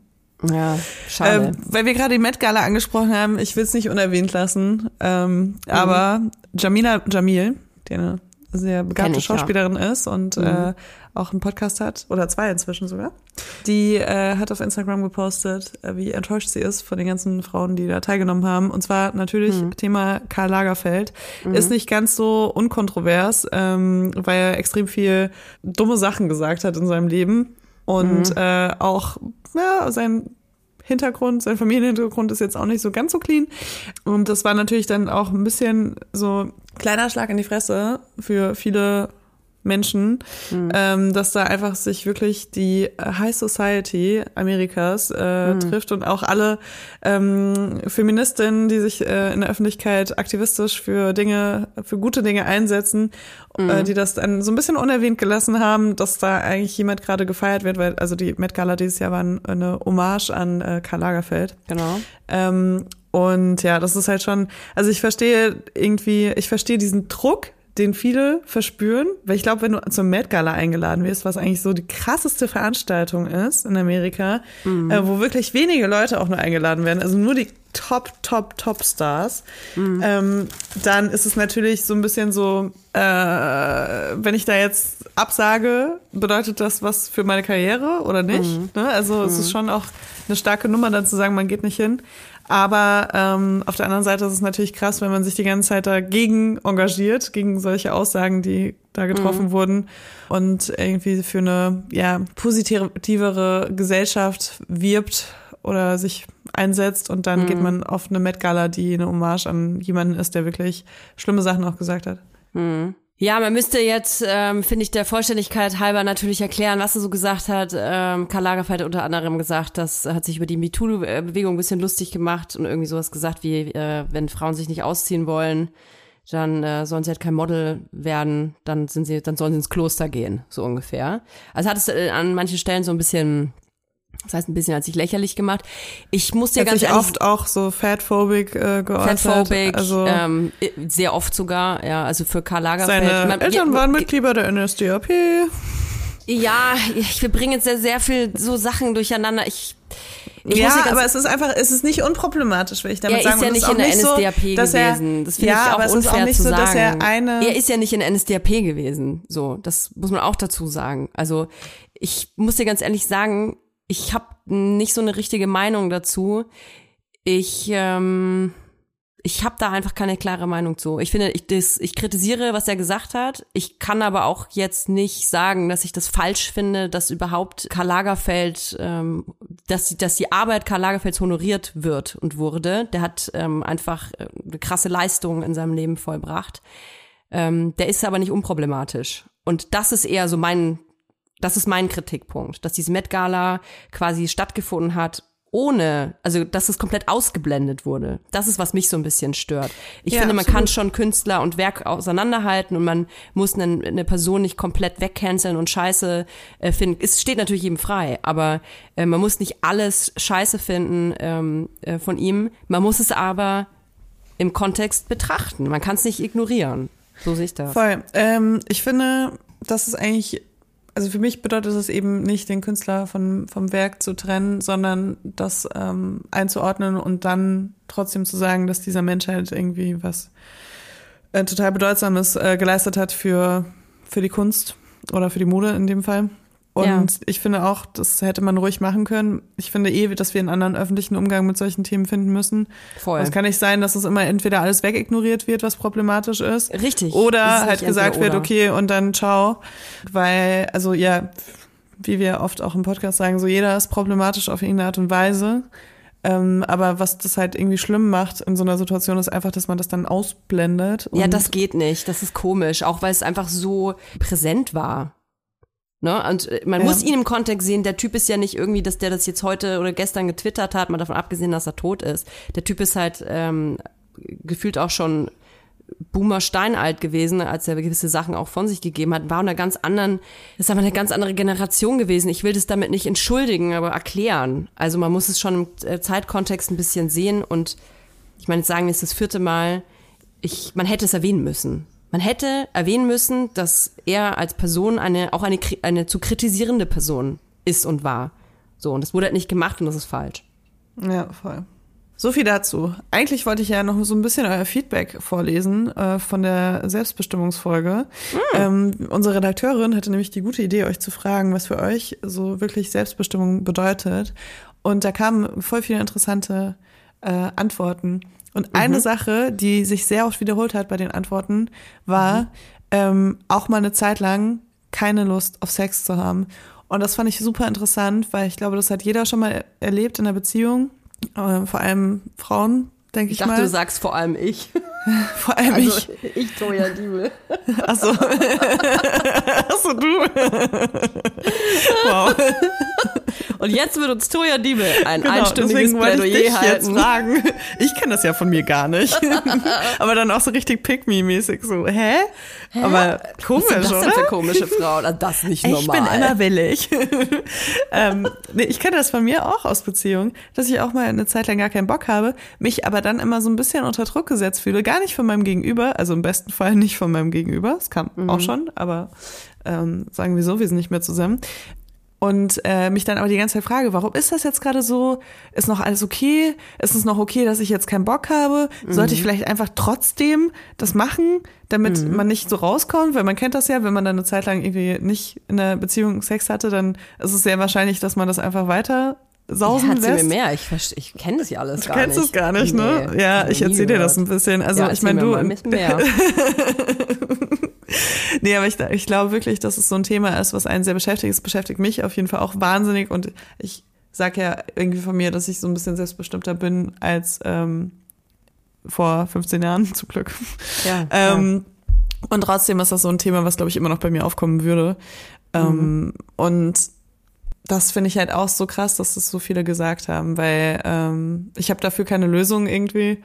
Ja, schade. Ähm, weil wir gerade die Met Gala angesprochen haben, ich will es nicht unerwähnt lassen, ähm, mhm. aber Jamila Jamil, die eine sehr begabte ich, Schauspielerin ja. ist und mhm. äh, auch einen Podcast hat, oder zwei inzwischen sogar. Die äh, hat auf Instagram gepostet, äh, wie enttäuscht sie ist von den ganzen Frauen, die da teilgenommen haben. Und zwar natürlich mhm. Thema Karl Lagerfeld. Mhm. Ist nicht ganz so unkontrovers, ähm, weil er extrem viel dumme Sachen gesagt hat in seinem Leben. Und mhm. äh, auch ja, sein Hintergrund, sein Familienhintergrund ist jetzt auch nicht so ganz so clean. Und das war natürlich dann auch ein bisschen so kleiner Schlag in die Fresse für viele Menschen, mhm. ähm, dass da einfach sich wirklich die High Society Amerikas äh, mhm. trifft und auch alle ähm, Feministinnen, die sich äh, in der Öffentlichkeit aktivistisch für Dinge, für gute Dinge einsetzen, mhm. äh, die das dann so ein bisschen unerwähnt gelassen haben, dass da eigentlich jemand gerade gefeiert wird, weil also die Met Gala dieses Jahr war eine Hommage an äh, Karl Lagerfeld. Genau. Ähm, und ja, das ist halt schon, also ich verstehe irgendwie, ich verstehe diesen Druck, den viele verspüren, weil ich glaube, wenn du zur Met Gala eingeladen wirst, was eigentlich so die krasseste Veranstaltung ist in Amerika, mhm. äh, wo wirklich wenige Leute auch nur eingeladen werden, also nur die Top, Top, Top Stars, mhm. ähm, dann ist es natürlich so ein bisschen so, äh, wenn ich da jetzt absage, bedeutet das was für meine Karriere oder nicht? Mhm. Ne? Also es ist mhm. schon auch eine starke Nummer, dann zu sagen, man geht nicht hin. Aber ähm, auf der anderen Seite ist es natürlich krass, wenn man sich die ganze Zeit dagegen engagiert, gegen solche Aussagen, die da getroffen mhm. wurden und irgendwie für eine ja, positivere Gesellschaft wirbt oder sich einsetzt und dann mhm. geht man auf eine Met Gala, die eine Hommage an jemanden ist, der wirklich schlimme Sachen auch gesagt hat. Mhm. Ja, man müsste jetzt, ähm, finde ich, der Vollständigkeit halber natürlich erklären, was er so gesagt hat. Ähm, Karl Lagerfeld hat unter anderem gesagt, das hat sich über die MeToo-Bewegung ein bisschen lustig gemacht und irgendwie sowas gesagt wie, äh, wenn Frauen sich nicht ausziehen wollen, dann äh, sollen sie halt kein Model werden, dann sind sie, dann sollen sie ins Kloster gehen, so ungefähr. Also hat es äh, an manchen Stellen so ein bisschen das heißt, ein bisschen hat sich lächerlich gemacht. Ich muss dir hat ganz sich oft auch so fatphobic äh, geäußert. Fatphobic, also ähm, sehr oft sogar, ja, also für Karl Lagerfeld. seine Man- Eltern ja, waren Mitglieder der NSDAP. Ja, ich, wir bringen jetzt sehr, sehr viel so Sachen durcheinander. Ich, ich ja, aber es ist einfach, es ist nicht unproblematisch, will ich damit er sagen. ist ja Und nicht in der so, NSDAP er- gewesen. Das finde ja, ich auch aber es unfair ist auch nicht zu so, sagen. dass er eine. er ist ja nicht in der NSDAP gewesen. So, das muss man auch dazu sagen. Also ich muss dir ganz ehrlich sagen, ich habe nicht so eine richtige Meinung dazu. Ich ähm, ich habe da einfach keine klare Meinung zu. Ich finde, ich, das, ich kritisiere, was er gesagt hat. Ich kann aber auch jetzt nicht sagen, dass ich das falsch finde, dass überhaupt Karl Lagerfeld, ähm, dass, die- dass die Arbeit Karl Lagerfelds honoriert wird und wurde. Der hat ähm, einfach äh, eine krasse Leistung in seinem Leben vollbracht. Ähm, der ist aber nicht unproblematisch. Und das ist eher so mein, das ist mein Kritikpunkt, dass diese Met Gala quasi stattgefunden hat ohne, also dass es komplett ausgeblendet wurde. Das ist, was mich so ein bisschen stört. Ich Ja, finde, man absolut. kann schon Künstler und Werk auseinanderhalten und man muss eine, eine Person nicht komplett wegcanceln und scheiße äh, finden. Es steht natürlich jedem frei, aber äh, man muss nicht alles scheiße finden ähm, äh, von ihm. Man muss es aber im Kontext betrachten. Man kann es nicht ignorieren. So sehe ich das. Voll. Ähm, ich finde, das ist eigentlich, also für mich bedeutet es eben nicht, den Künstler von, vom Werk zu trennen, sondern das ähm, einzuordnen und dann trotzdem zu sagen, dass dieser Mensch halt irgendwie was äh, total Bedeutsames äh, geleistet hat für, für die Kunst oder für die Mode in dem Fall. Und Ja. ich finde auch, das hätte man ruhig machen können. Ich finde eh, dass wir einen anderen öffentlichen Umgang mit solchen Themen finden müssen. Voll. Es kann nicht sein, dass es immer entweder alles wegignoriert wird, was problematisch ist. Richtig. Oder ist halt gesagt wird, okay, und dann ciao. Weil, also ja, wie wir oft auch im Podcast sagen, so jeder ist problematisch auf irgendeine Art und Weise. Ähm, aber was das halt irgendwie schlimm macht in so einer Situation, ist einfach, dass man das dann ausblendet. Ja, das geht nicht. Das ist komisch, auch weil es einfach so präsent war. Ne? Und äh, man Ja. muss ihn im Kontext sehen. Der Typ ist ja nicht irgendwie, dass der das jetzt heute oder gestern getwittert hat, mal davon abgesehen, dass er tot ist. Der Typ ist halt ähm, gefühlt auch schon Boomer steinalt gewesen, als er gewisse Sachen auch von sich gegeben hat, war in einer ganz anderen, ist aber eine ganz andere Generation gewesen. Ich will das damit nicht entschuldigen, aber erklären. Also man muss es schon im äh, Zeitkontext ein bisschen sehen und ich meine, jetzt sagen wir es das vierte Mal, ich, man hätte es erwähnen müssen. Man hätte erwähnen müssen, dass er als Person eine, auch eine, eine zu kritisierende Person ist und war. So, und das wurde halt nicht gemacht und das ist falsch. Ja, voll. So viel dazu. Eigentlich wollte ich ja noch so ein bisschen euer Feedback vorlesen äh, von der Selbstbestimmungsfolge. Ähm, unsere Redakteurin hatte nämlich die gute Idee, euch zu fragen, was für euch so wirklich Selbstbestimmung bedeutet. Und da kamen voll viele interessante äh, Antworten. Und eine Sache, die sich sehr oft wiederholt hat bei den Antworten, war ähm, auch mal eine Zeit lang keine Lust auf Sex zu haben. Und das fand ich super interessant, weil ich glaube, das hat jeder schon mal erlebt in einer Beziehung. Äh, vor allem Frauen, denke ich, Ich dachte, mal. du sagst vor allem ich. *laughs* vor allem ich. ich Toja Diebel. *laughs* Achso. *laughs* Achso, du. wow. Und jetzt wird uns Toja Diebel ein Genau, einstündiges Plädoyer jetzt halten. fragen. Ich kenne das ja von mir gar nicht. *laughs* Aber dann auch so richtig pick-me-mäßig so, hä? Aber komisch, Was sind das denn oder? für komische Frauen? Also das ist nicht normal. Ich bin immer willig. *laughs* ähm, nee, ich kenne das von mir auch aus Beziehungen, dass ich auch mal eine Zeit lang gar keinen Bock habe, mich aber dann immer so ein bisschen unter Druck gesetzt fühle. Gar nicht von meinem Gegenüber, also im besten Fall nicht von meinem Gegenüber. Das kam auch schon, aber ähm, sagen wir so, wir sind nicht mehr zusammen. Und äh, mich dann aber die ganze Zeit frage, warum ist das jetzt gerade so? Ist noch alles okay? Ist es noch okay, dass ich jetzt keinen Bock habe? Sollte ich vielleicht einfach trotzdem das machen, damit man nicht so rauskommt? Weil man kennt das ja, wenn man dann eine Zeit lang irgendwie nicht in einer Beziehung Sex hatte, dann ist es sehr wahrscheinlich, dass man das einfach weiter sausen ja, lässt. mir mehr. Ich, ich kenne das ja alles Du gar kennst nicht. es gar nicht, ne? Nee, ja, ich erzähle dir das ein bisschen. Also ja, ich meine, du, ein bisschen mehr. *laughs* Nee, aber ich, ich glaube wirklich, dass es so ein Thema ist, was einen sehr beschäftigt. Es beschäftigt mich auf jeden Fall auch wahnsinnig und ich sag ja irgendwie von mir, dass ich so ein bisschen selbstbestimmter bin als ähm, vor 15 Jahren, *laughs* zum Glück. Ja, Ähm, Und trotzdem ist das so ein Thema, was, glaube ich, immer noch bei mir aufkommen würde. Ähm, mhm. Ähm, und das finde ich halt auch so krass, dass das so viele gesagt haben, weil ähm, ich habe dafür keine Lösung irgendwie.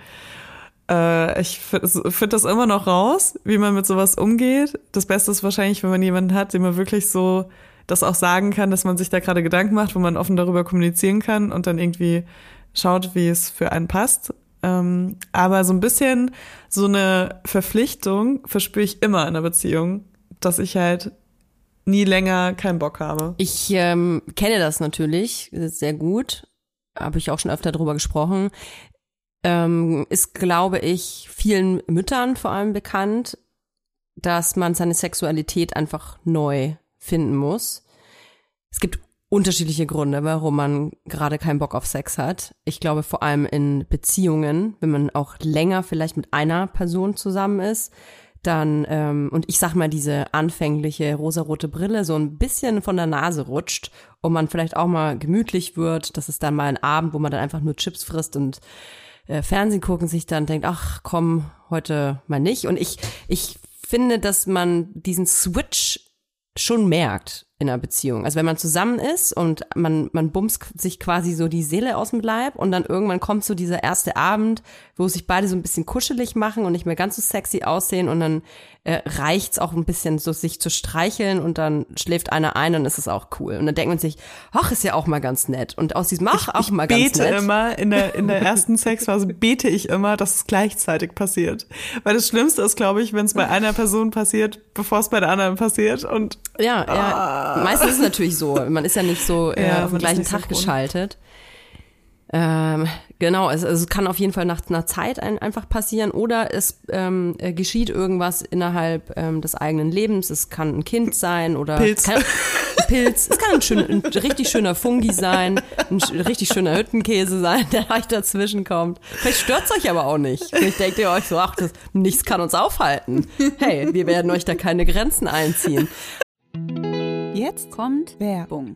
Äh, ich finde das immer noch raus, wie man mit sowas umgeht. Das Beste ist wahrscheinlich, wenn man jemanden hat, dem man wirklich so das auch sagen kann, dass man sich da gerade Gedanken macht, wo man offen darüber kommunizieren kann und dann irgendwie schaut, wie es für einen passt. Ähm, aber so ein bisschen so eine Verpflichtung verspüre ich immer in einer Beziehung, dass ich halt nie länger keinen Bock habe. Ich ähm, kenne das natürlich sehr gut, habe ich auch schon öfter drüber gesprochen. Ähm, ist, glaube ich, vielen Müttern vor allem bekannt, dass man seine Sexualität einfach neu finden muss. Es gibt unterschiedliche Gründe, warum man gerade keinen Bock auf Sex hat. Ich glaube vor allem in Beziehungen, wenn man auch länger vielleicht mit einer Person zusammen ist, dann, ähm, und ich sag mal, diese anfängliche rosarote Brille so ein bisschen von der Nase rutscht und man vielleicht auch mal gemütlich wird. Das ist dann mal ein Abend, wo man dann einfach nur Chips frisst und äh, Fernsehen gucken, sich dann denkt, ach komm, heute mal nicht. Und ich, ich finde, dass man diesen Switch schon merkt in einer Beziehung. Also wenn man zusammen ist und man, man bumst sich quasi so die Seele aus dem Leib und dann irgendwann kommt so dieser erste Abend, wo sich beide so ein bisschen kuschelig machen und nicht mehr ganz so sexy aussehen und dann äh, reicht's auch ein bisschen so sich zu streicheln und dann schläft einer ein und ist es auch cool. Und dann denkt man sich, ach, ist ja auch mal ganz nett. Und aus diesem ach, auch ich mal ganz nett. Ich bete immer, in der, in der ersten *laughs* Sexphase bete ich immer, dass es gleichzeitig passiert. Weil das Schlimmste ist, glaube ich, wenn es bei einer Person passiert, bevor es bei der anderen passiert und ja, ja. Ah. Meistens ist es natürlich so. Man ist ja nicht so äh, ja, auf den gleichen Tag geschaltet. Ähm, genau, es, es kann auf jeden Fall nach einer Zeit ein, einfach passieren oder es ähm, äh, geschieht irgendwas innerhalb ähm, des eigenen Lebens. Es kann ein Kind sein oder Pilz. Kann, ein Pilz. Es kann ein, schön, ein richtig schöner Fungi sein, ein richtig schöner Hüttenkäse sein, der euch dazwischen kommt. Vielleicht stört's euch aber auch nicht. Vielleicht denkt ihr euch so, ach, das, nichts kann uns aufhalten. Hey, wir werden euch da keine Grenzen einziehen. Jetzt kommt Werbung.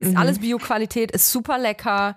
Ist mhm. alles Bio-Qualität, ist super lecker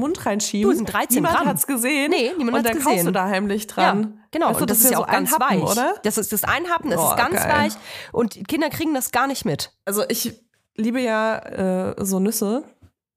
Mund reinschieben. Du, sind 13 niemand Gramm. hat's gesehen. Nee, niemand und hat's dann kaufst du da heimlich dran. Ja, genau. Also, und das, das ist ja auch ganz Happen, weich. Oder? Das ist das Einhappen, das oh, ist ganz geil. weich. Und Kinder kriegen das gar nicht mit. Also ich liebe ja äh, so Nüsse.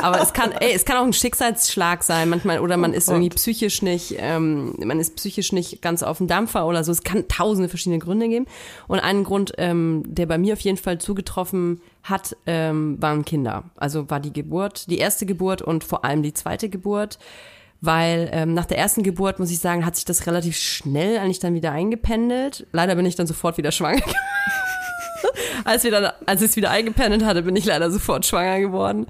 Aber es kann, ey, es kann auch ein Schicksalsschlag sein, manchmal, oder man oh ist irgendwie psychisch nicht, ähm, man ist psychisch nicht ganz auf dem Dampfer oder so. Es kann tausende verschiedene Gründe geben. Und einen Grund, ähm, der bei mir auf jeden Fall zugetroffen hat, ähm, waren Kinder. Also war die Geburt, die erste Geburt und vor allem die zweite Geburt. Weil ähm, nach der ersten Geburt, muss ich sagen, hat sich das relativ schnell eigentlich dann wieder eingependelt. Leider bin ich dann sofort wieder schwanger als, wir dann, als ich es wieder eingependelt hatte, bin ich leider sofort schwanger geworden.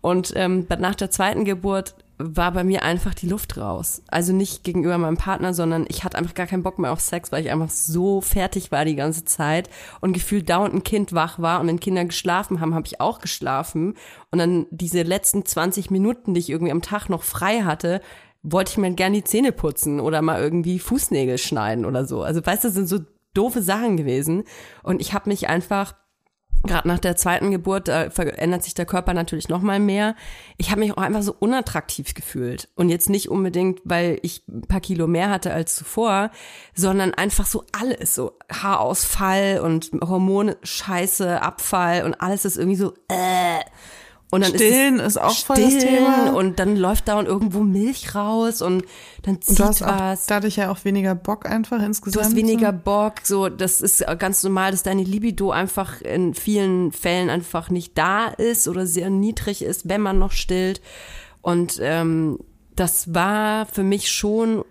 Und ähm, nach der zweiten Geburt war bei mir einfach die Luft raus. Also nicht gegenüber meinem Partner, sondern ich hatte einfach gar keinen Bock mehr auf Sex, weil ich einfach so fertig war die ganze Zeit und gefühlt dauernd ein Kind wach war und wenn Kinder geschlafen haben, habe ich auch geschlafen. Und dann diese letzten 20 Minuten, die ich irgendwie am Tag noch frei hatte, wollte ich mir gerne die Zähne putzen oder mal irgendwie Fußnägel schneiden oder so. Also weißt du, das sind so doofe Sachen gewesen. Und ich habe mich einfach gerade nach der zweiten Geburt äh, verändert sich der Körper natürlich noch mal mehr. Ich habe mich auch einfach so unattraktiv gefühlt und jetzt nicht unbedingt, weil ich ein paar Kilo mehr hatte als zuvor, sondern einfach so alles, so Haarausfall und Hormone, Scheiße, Abfall und alles ist irgendwie so äh. Und dann Stillen ist, ist auch voll das Thema. Und dann läuft da und irgendwo Milch raus und dann zieht und du hast was. Auch dadurch ja auch weniger Bock einfach insgesamt. Du hast weniger Bock, so das ist ganz normal, dass deine Libido einfach in vielen Fällen einfach nicht da ist oder sehr niedrig ist, wenn man noch stillt. Und ähm, das war für mich schon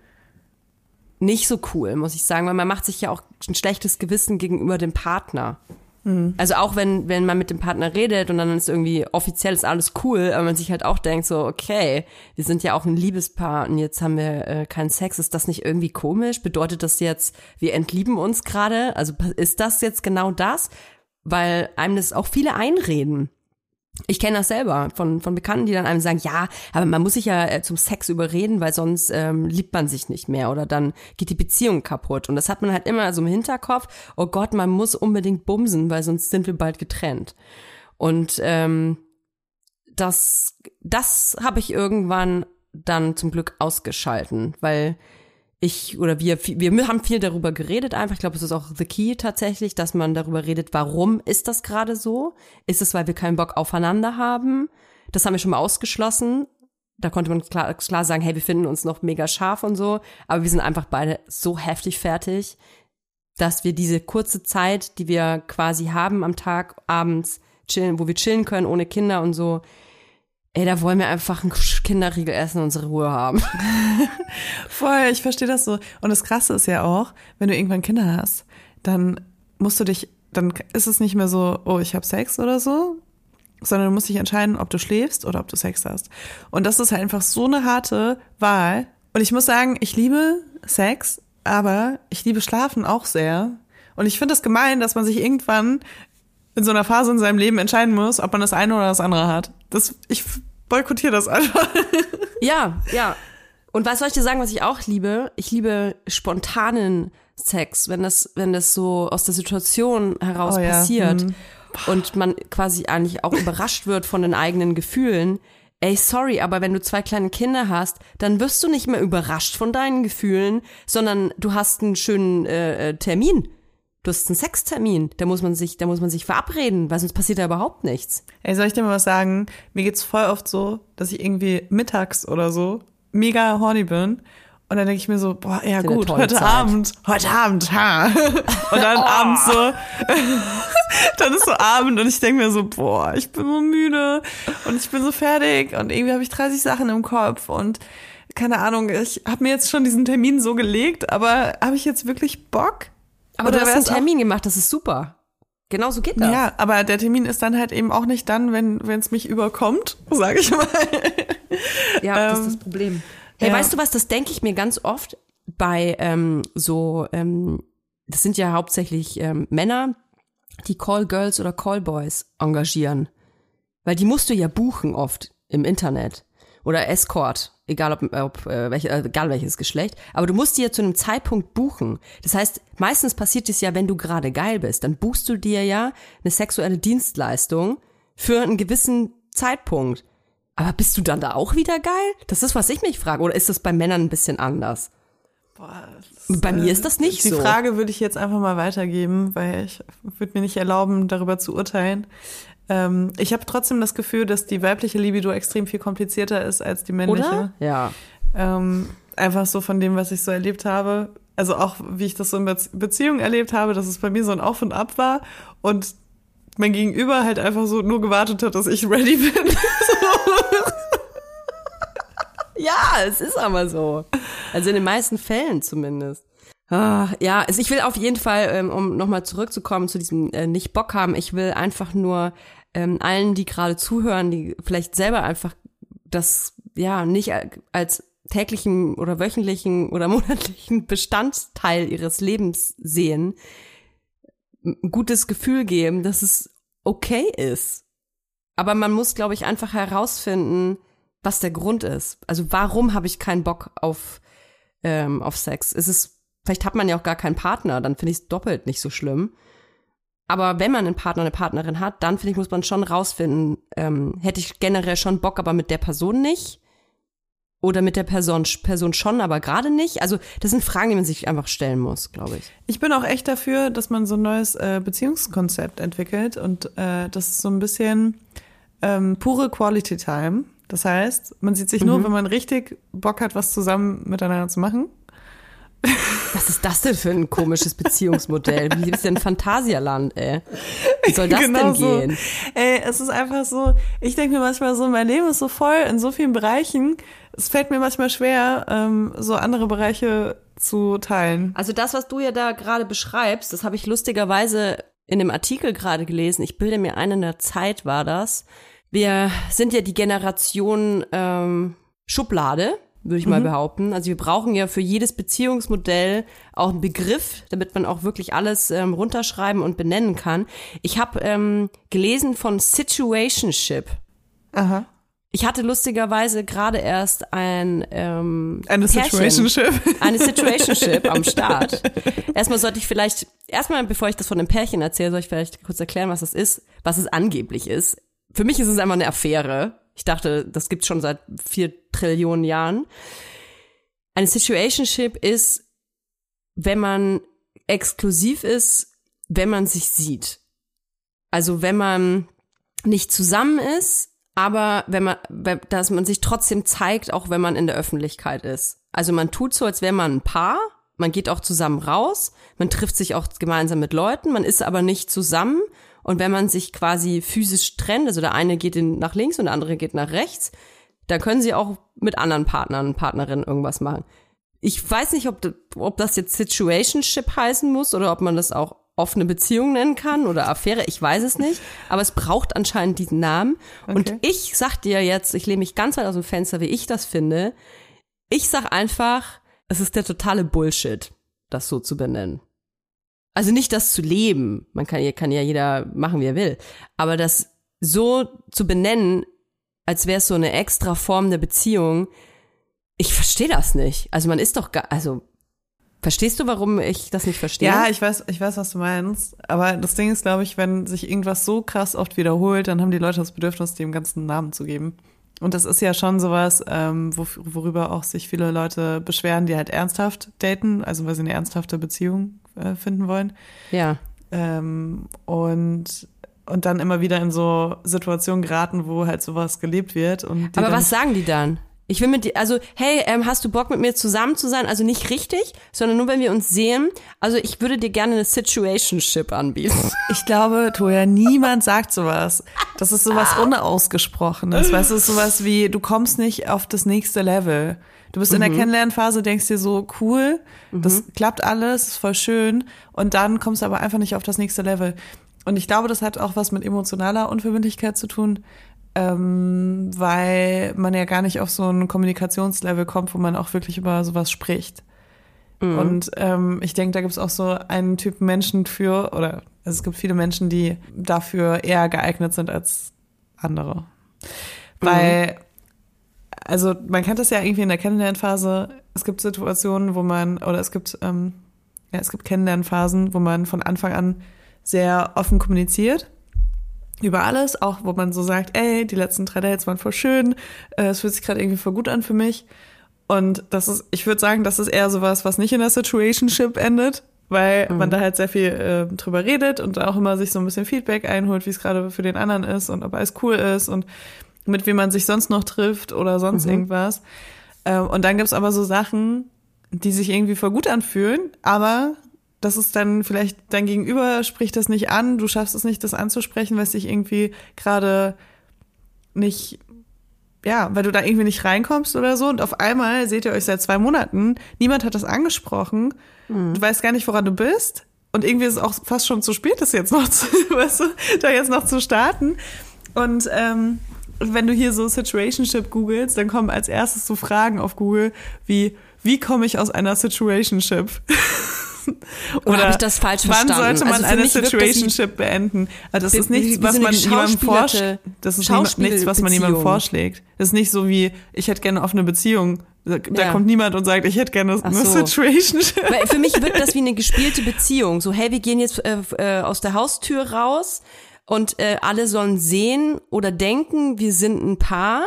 nicht so cool, muss ich sagen, weil man macht sich ja auch ein schlechtes Gewissen gegenüber dem Partner. Mhm. Also auch wenn, wenn man mit dem Partner redet und dann ist irgendwie offiziell ist alles cool, aber man sich halt auch denkt so, okay, wir sind ja auch ein Liebespaar und jetzt haben wir äh, keinen Sex. Ist das nicht irgendwie komisch? Bedeutet das jetzt, wir entlieben uns gerade? Also ist das jetzt genau das? Weil einem das auch viele einreden ich kenne das selber von, von Bekannten, die dann einem sagen, ja, aber man muss sich ja äh, zum Sex überreden, weil sonst ähm, liebt man sich nicht mehr oder dann geht die Beziehung kaputt. Und das hat man halt immer so im Hinterkopf, oh Gott, man muss unbedingt bumsen, weil sonst sind wir bald getrennt. Und ähm, das, das habe ich irgendwann dann zum Glück ausgeschalten, weil ich oder wir, wir haben viel darüber geredet einfach. Ich glaube, es ist auch the key tatsächlich, dass man darüber redet, warum ist das gerade so? Ist es, weil wir keinen Bock aufeinander haben? Das haben wir schon mal ausgeschlossen. Da konnte man klar, klar sagen, hey, wir finden uns noch mega scharf und so, aber wir sind einfach beide so heftig fertig, dass wir diese kurze Zeit, die wir quasi haben am Tag, abends chillen, wo wir chillen können ohne Kinder und so, ey, da wollen wir einfach einen Kinderriegel essen und unsere Ruhe haben. *laughs* Voll, ich verstehe das so. Und das Krasse ist ja auch, wenn du irgendwann Kinder hast, dann musst du dich, dann ist es nicht mehr so, oh, ich habe Sex oder so, sondern du musst dich entscheiden, ob du schläfst oder ob du Sex hast. Und das ist halt einfach so eine harte Wahl. Und ich muss sagen, ich liebe Sex, aber ich liebe Schlafen auch sehr. Und ich finde es das gemein, dass man sich irgendwann in so einer Phase in seinem Leben entscheiden muss, ob man das eine oder das andere hat. Das, ich boykottiere das einfach. *laughs* Ja, ja. Und was soll ich dir sagen, was ich auch liebe? Ich liebe spontanen Sex, wenn das, wenn das so aus der Situation heraus oh, passiert ja. hm. und man quasi eigentlich auch überrascht wird von den eigenen Gefühlen. ey, sorry, aber wenn du zwei kleine Kinder hast, dann wirst du nicht mehr überrascht von deinen Gefühlen, sondern du hast einen schönen äh, äh Termin. Du hast einen Sextermin, da muss man sich, da muss man sich verabreden, weil sonst passiert da überhaupt nichts. Ey, soll ich dir mal was sagen? Mir geht's voll oft so, dass ich irgendwie mittags oder so mega horny bin und dann denke ich mir so, boah, ja gut, heute Zeit. Abend, heute Abend, ha. *laughs* Und dann *laughs* oh. abends so, *laughs* dann ist so Abend und ich denke mir so, boah, ich bin so müde und ich bin so fertig und irgendwie habe ich 30 Sachen im Kopf und keine Ahnung, ich habe mir jetzt schon diesen Termin so gelegt, aber habe ich jetzt wirklich Bock? Aber Oder du hast einen Termin gemacht, das ist super. Genau so geht das. Ja, aber der Termin ist dann halt eben auch nicht dann, wenn es mich überkommt, *laughs* sage ich mal. Ja, ähm, das ist das Problem. Hey, ja. weißt du was, das denke ich mir ganz oft bei ähm, so, ähm, das sind ja hauptsächlich ähm, Männer, die Callgirls oder Callboys engagieren. Weil die musst du ja buchen oft im Internet. Oder Escort, egal ob, ob äh, welche, äh, egal welches Geschlecht. Aber du musst die ja zu einem Zeitpunkt buchen. Das heißt, meistens passiert es ja, wenn du gerade geil bist. Dann buchst du dir ja eine sexuelle Dienstleistung für einen gewissen Zeitpunkt. Aber bist du dann da auch wieder geil? Das ist, was ich mich frage. Oder ist das bei Männern ein bisschen anders? Boah, das, bei mir ist das nicht die so. Die Frage würde ich jetzt einfach mal weitergeben, weil ich würde mir nicht erlauben, darüber zu urteilen. Ähm, ich habe trotzdem das Gefühl, dass die weibliche Libido extrem viel komplizierter ist als die männliche. Oder? Ja. Ähm, einfach so von dem, was ich so erlebt habe. Also auch, wie ich das so in Be Beziehungen erlebt habe, dass es bei mir so ein Auf und Ab war und mein Gegenüber halt einfach so nur gewartet hat, dass ich ready bin. *laughs* ja, es ist aber so. Also in den meisten Fällen zumindest. Ah, ja, also ich will auf jeden Fall, ähm, um nochmal zurückzukommen zu diesem äh, nicht Bock haben, ich will einfach nur ähm, allen, die gerade zuhören, die vielleicht selber einfach das ja nicht als täglichen oder wöchentlichen oder *laughs* monatlichen Bestandteil ihres Lebens sehen, ein gutes Gefühl geben, dass es okay ist. Aber man muss, glaube ich, einfach herausfinden, was der Grund ist. Also warum habe ich keinen Bock auf, ähm, auf Sex? Ist es, vielleicht hat man ja auch gar keinen Partner, dann finde ich es doppelt nicht so schlimm. Aber wenn man einen Partner, eine Partnerin hat, dann finde ich, muss man schon rausfinden, ähm, hätte ich generell schon Bock, aber mit der Person nicht. Oder mit der Person, Person schon, aber gerade nicht? Also, das sind Fragen, die man sich einfach stellen muss, glaube ich. Ich bin auch echt dafür, dass man so ein neues äh, Beziehungskonzept entwickelt und äh, das ist so ein bisschen ähm, pure Quality Time. Das heißt, man sieht sich mhm. nur, wenn man richtig Bock hat, was zusammen miteinander zu machen. Was ist das denn für ein komisches Beziehungsmodell? Wie ist denn Phantasialand, ey? Wie soll das genau denn gehen? So. Ey, es ist einfach so, ich denke mir manchmal so, mein Leben ist so voll in so vielen Bereichen. Es fällt mir manchmal schwer, ähm, so andere Bereiche zu teilen. Also das, was du ja da gerade beschreibst, das habe ich lustigerweise in dem Artikel gerade gelesen. Ich bilde mir ein, in der Zeit war das. Wir sind ja die Generation ähm, Schublade würde ich mal mhm. behaupten. Also wir brauchen ja für jedes Beziehungsmodell auch einen Begriff, damit man auch wirklich alles ähm, runterschreiben und benennen kann. Ich habe ähm, gelesen von Situationship. Aha. Ich hatte lustigerweise gerade erst ein ähm, eine Pärchen, Situationship, eine Situationship am *laughs* Start. Erstmal sollte ich vielleicht erstmal, bevor ich das von einem Pärchen erzähle, soll ich vielleicht kurz erklären, was das ist, was es angeblich ist. Für mich ist es einfach eine Affäre ich dachte, das gibt's schon seit vier Trillionen Jahren. Eine Situationship ist, wenn man exklusiv ist, wenn man sich sieht. Also wenn man nicht zusammen ist, aber wenn man, dass man sich trotzdem zeigt, auch wenn man in der Öffentlichkeit ist. Also man tut so, als wäre man ein Paar, man geht auch zusammen raus, man trifft sich auch gemeinsam mit Leuten, man ist aber nicht zusammen und wenn man sich quasi physisch trennt, also der eine geht nach links und der andere geht nach rechts, dann können sie auch mit anderen Partnern und Partnerinnen irgendwas machen. Ich weiß nicht, ob, ob das jetzt Situationship heißen muss oder ob man das auch offene Beziehung nennen kann oder Affäre, ich weiß es nicht, aber es braucht anscheinend diesen Namen. Okay. Und ich sag dir jetzt, ich lehne mich ganz weit aus dem Fenster, wie ich das finde. Ich sag einfach, es ist der totale Bullshit, das so zu benennen. Also nicht das zu leben, man kann, kann ja jeder machen, wie er will, aber das so zu benennen, als wäre es so eine extra Form der Beziehung, ich verstehe das nicht. Also man ist doch, gar, also Verstehst du, warum ich das nicht verstehe? Ja, ich weiß, ich weiß, was du meinst. Aber das Ding ist, glaube ich, wenn sich irgendwas so krass oft wiederholt, dann haben die Leute das Bedürfnis, dem ganzen Namen zu geben. und das ist ja schon sowas, ähm, wo, worüber auch sich viele Leute beschweren, die halt ernsthaft daten, also weil sie eine ernsthafte Beziehung äh, finden wollen. Ja. Ähm, und und dann immer wieder in so Situationen geraten, wo halt sowas gelebt wird. Und Aber was sagen die dann? Ich will mit dir, also, hey, ähm, hast du Bock mit mir zusammen zu sein? Also nicht richtig, sondern nur wenn wir uns sehen. Also ich würde dir gerne eine Situationship anbieten. Ich glaube, Toja, niemand sagt sowas. Das ist sowas Unausgesprochenes. Weißt du, sowas wie, du kommst nicht auf das nächste Level. Du bist mhm. in der mhm. Kennenlernphase, denkst dir so, cool, mhm. das klappt alles, ist voll schön. Und dann kommst du aber einfach nicht auf das nächste Level. Und ich glaube, das hat auch was mit emotionaler Unverbindlichkeit zu tun ähm, weil man ja gar nicht auf so ein Kommunikationslevel kommt, wo man auch wirklich über sowas spricht. Mhm. Und ähm, ich denke, da gibt es auch so einen Typ Menschen für, oder also es gibt viele Menschen, die dafür eher geeignet sind als andere. Mhm. Weil, also man kennt das ja irgendwie in der Kennenlernphase, es gibt Situationen, wo man, oder es gibt, ähm, ja, es gibt Kennenlernphasen, wo man von Anfang an sehr offen kommuniziert über alles, auch wo man so sagt, ey, die letzten drei Dates waren voll schön, äh, es fühlt sich gerade irgendwie voll gut an für mich. Und das ist, ich würde sagen, das ist eher sowas, was nicht in der Situationship endet, weil mhm. man da halt sehr viel äh, drüber redet und auch immer sich so ein bisschen Feedback einholt, wie es gerade für den anderen ist und ob alles cool ist und mit wem man sich sonst noch trifft oder sonst mhm. irgendwas. Ähm, und dann gibt's aber so Sachen, die sich irgendwie voll gut anfühlen, aber das ist dann vielleicht dein Gegenüber spricht das nicht an, du schaffst es nicht, das anzusprechen, weil es dich irgendwie gerade nicht, ja, weil du da irgendwie nicht reinkommst oder so. Und auf einmal seht ihr euch seit zwei Monaten, niemand hat das angesprochen, mhm. du weißt gar nicht, woran du bist. Und irgendwie ist es auch fast schon zu spät, das jetzt noch zu, *laughs* weißt du, da jetzt noch zu starten. Und ähm, wenn du hier so Situationship googelst, dann kommen als erstes so Fragen auf Google wie, wie komme ich aus einer Situationship? *laughs* Oder, Oder habe ich das falsch wann verstanden? Wann sollte man also eine Situationship beenden? Also das ist nichts, was man jemandem vorschlägt. Das ist nichts, was man jemandem vorschlägt. Das ist nicht so wie, ich hätte gerne eine offene Beziehung. Da, ja. kommt niemand und sagt, ich hätte gerne eine so. Situationship. Weil für mich wirkt das wie eine gespielte Beziehung. So, hey, wir gehen jetzt äh, äh, aus der Haustür raus und äh, alle sollen sehen oder denken, wir sind ein Paar,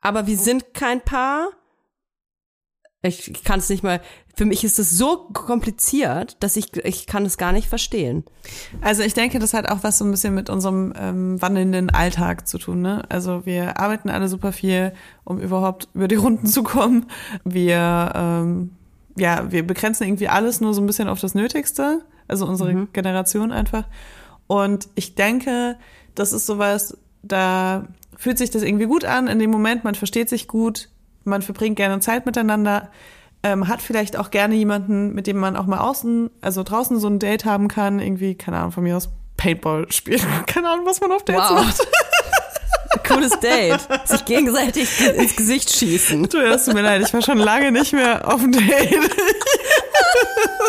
aber wir sind kein Paar. Ich, ich kann es nicht mal für mich ist es so kompliziert, dass ich, ich kann es gar nicht verstehen. Also ich denke, das hat auch was so ein bisschen mit unserem ähm, wandelnden Alltag zu tun. Ne? Also wir arbeiten alle super viel, um überhaupt über die Runden zu kommen. Wir, ähm, ja, wir begrenzen irgendwie alles nur so ein bisschen auf das Nötigste. Also unsere mhm. Generation einfach. Und ich denke, das ist sowas, da fühlt sich das irgendwie gut an in dem Moment, man versteht sich gut, man verbringt gerne Zeit miteinander ähm, hat vielleicht auch gerne jemanden, mit dem man auch mal außen, also draußen so ein Date haben kann, irgendwie, keine Ahnung, von mir aus Paintball spielen. *laughs* Keine Ahnung, was man auf Dates wow. macht. *laughs* Cooles Date. Sich gegenseitig ins Gesicht schießen. Du, es tut mir leid, ich war schon lange nicht mehr auf dem Date. *laughs*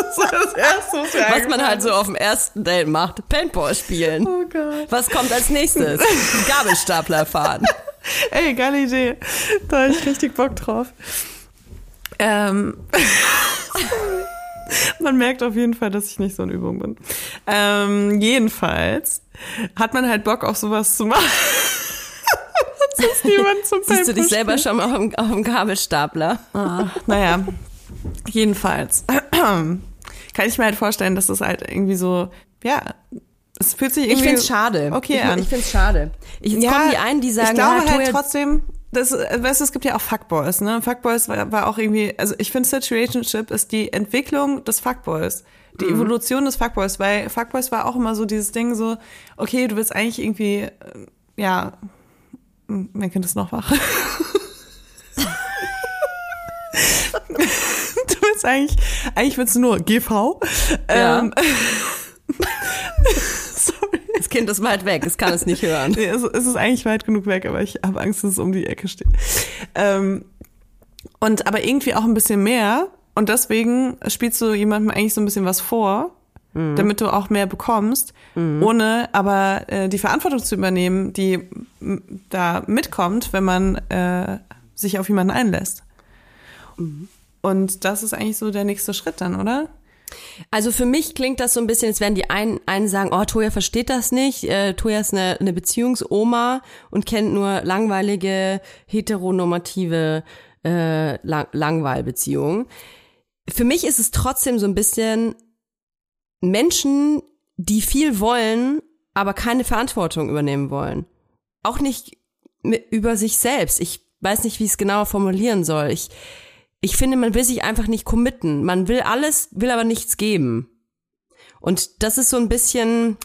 das war das Erste, was, was man halt so auf dem ersten Date macht. Paintball spielen. Oh Gott. Was kommt als nächstes? *laughs* Gabelstapler fahren. Ey, geile Idee. Da habe ich richtig Bock drauf. Ähm, *laughs* man merkt auf jeden Fall, dass ich nicht so in Übung bin. Ähm, jedenfalls hat man halt Bock auf sowas zu machen. *laughs* ist niemand zum Siehst du dich selber schon mal auf dem, auf dem Kabelstapler? Ah, naja, jedenfalls *clears throat* kann ich mir halt vorstellen, dass das halt irgendwie so, ja, es fühlt sich irgendwie. Ich find's schade. Okay, ich, an. ich find's schade. Ich, jetzt ja, kommen die einen, die sagen, ich glaube ja, halt trotzdem, das, weißt du, es gibt ja auch Fuckboys, ne? Fuckboys war, war auch irgendwie, also ich finde Situationship ist die Entwicklung des Fuckboys. Die mhm. Evolution des Fuckboys, weil Fuckboys war auch immer so dieses Ding so, okay, du willst eigentlich irgendwie, äh, ja, mein Kind ist noch wach. *laughs* *laughs* du willst eigentlich, eigentlich willst du nur GV. Ja. Ähm, *laughs* das Kind ist weit weg, es kann es nicht hören. Nee, es, es ist eigentlich weit genug weg, aber ich habe Angst, dass es um die Ecke steht. Ähm, und aber irgendwie auch ein bisschen mehr. Und deswegen spielst du jemandem eigentlich so ein bisschen was vor, mhm. damit du auch mehr bekommst, mhm. ohne aber äh, die Verantwortung zu übernehmen, die da mitkommt, wenn man äh, sich auf jemanden einlässt. Und das ist eigentlich so der nächste Schritt dann, oder? Also für mich klingt das so ein bisschen, als werden die einen, einen sagen, oh, Toya versteht das nicht. Äh, Toya ist eine, eine Beziehungsoma und kennt nur langweilige, heteronormative äh, Lang Langweilbeziehungen. Für mich ist es trotzdem so ein bisschen Menschen, die viel wollen, aber keine Verantwortung übernehmen wollen. Auch nicht über sich selbst. Ich weiß nicht, wie ich es genauer formulieren soll. Ich, ich finde, man will sich einfach nicht committen. Man will alles, will aber nichts geben. Und das ist so ein bisschen,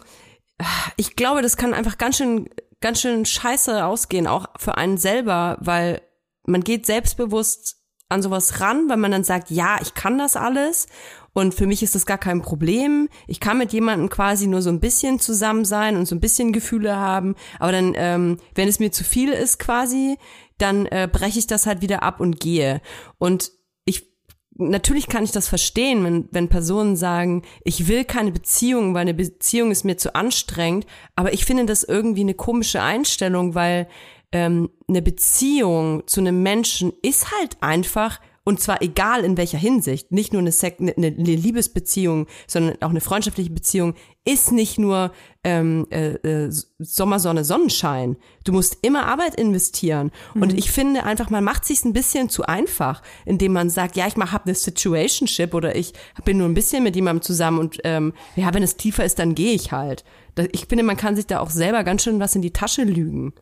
ich glaube, das kann einfach ganz schön, ganz schön scheiße ausgehen, auch für einen selber, weil man geht selbstbewusst an sowas ran, weil man dann sagt, ja, ich kann das alles und für mich ist das gar kein Problem. Ich kann mit jemandem quasi nur so ein bisschen zusammen sein und so ein bisschen Gefühle haben. Aber dann, ähm, wenn es mir zu viel ist quasi, dann äh, breche ich das halt wieder ab und gehe. Und ich natürlich kann ich das verstehen, wenn, wenn Personen sagen, ich will keine Beziehung, weil eine Beziehung ist mir zu anstrengend. Aber ich finde das irgendwie eine komische Einstellung, weil ähm, eine Beziehung zu einem Menschen ist halt einfach und zwar egal in welcher Hinsicht, nicht nur eine, Sek eine, eine Liebesbeziehung, sondern auch eine freundschaftliche Beziehung, ist nicht nur ähm, äh, äh, Sommersonne, Sonnenschein. Du musst immer Arbeit investieren. Mhm. Und ich finde einfach, man macht sich ein bisschen zu einfach, indem man sagt, ja, ich mach, hab eine Situationship oder ich bin nur ein bisschen mit jemandem zusammen und ähm, ja, wenn es tiefer ist, dann gehe ich halt. Ich finde, man kann sich da auch selber ganz schön was in die Tasche lügen.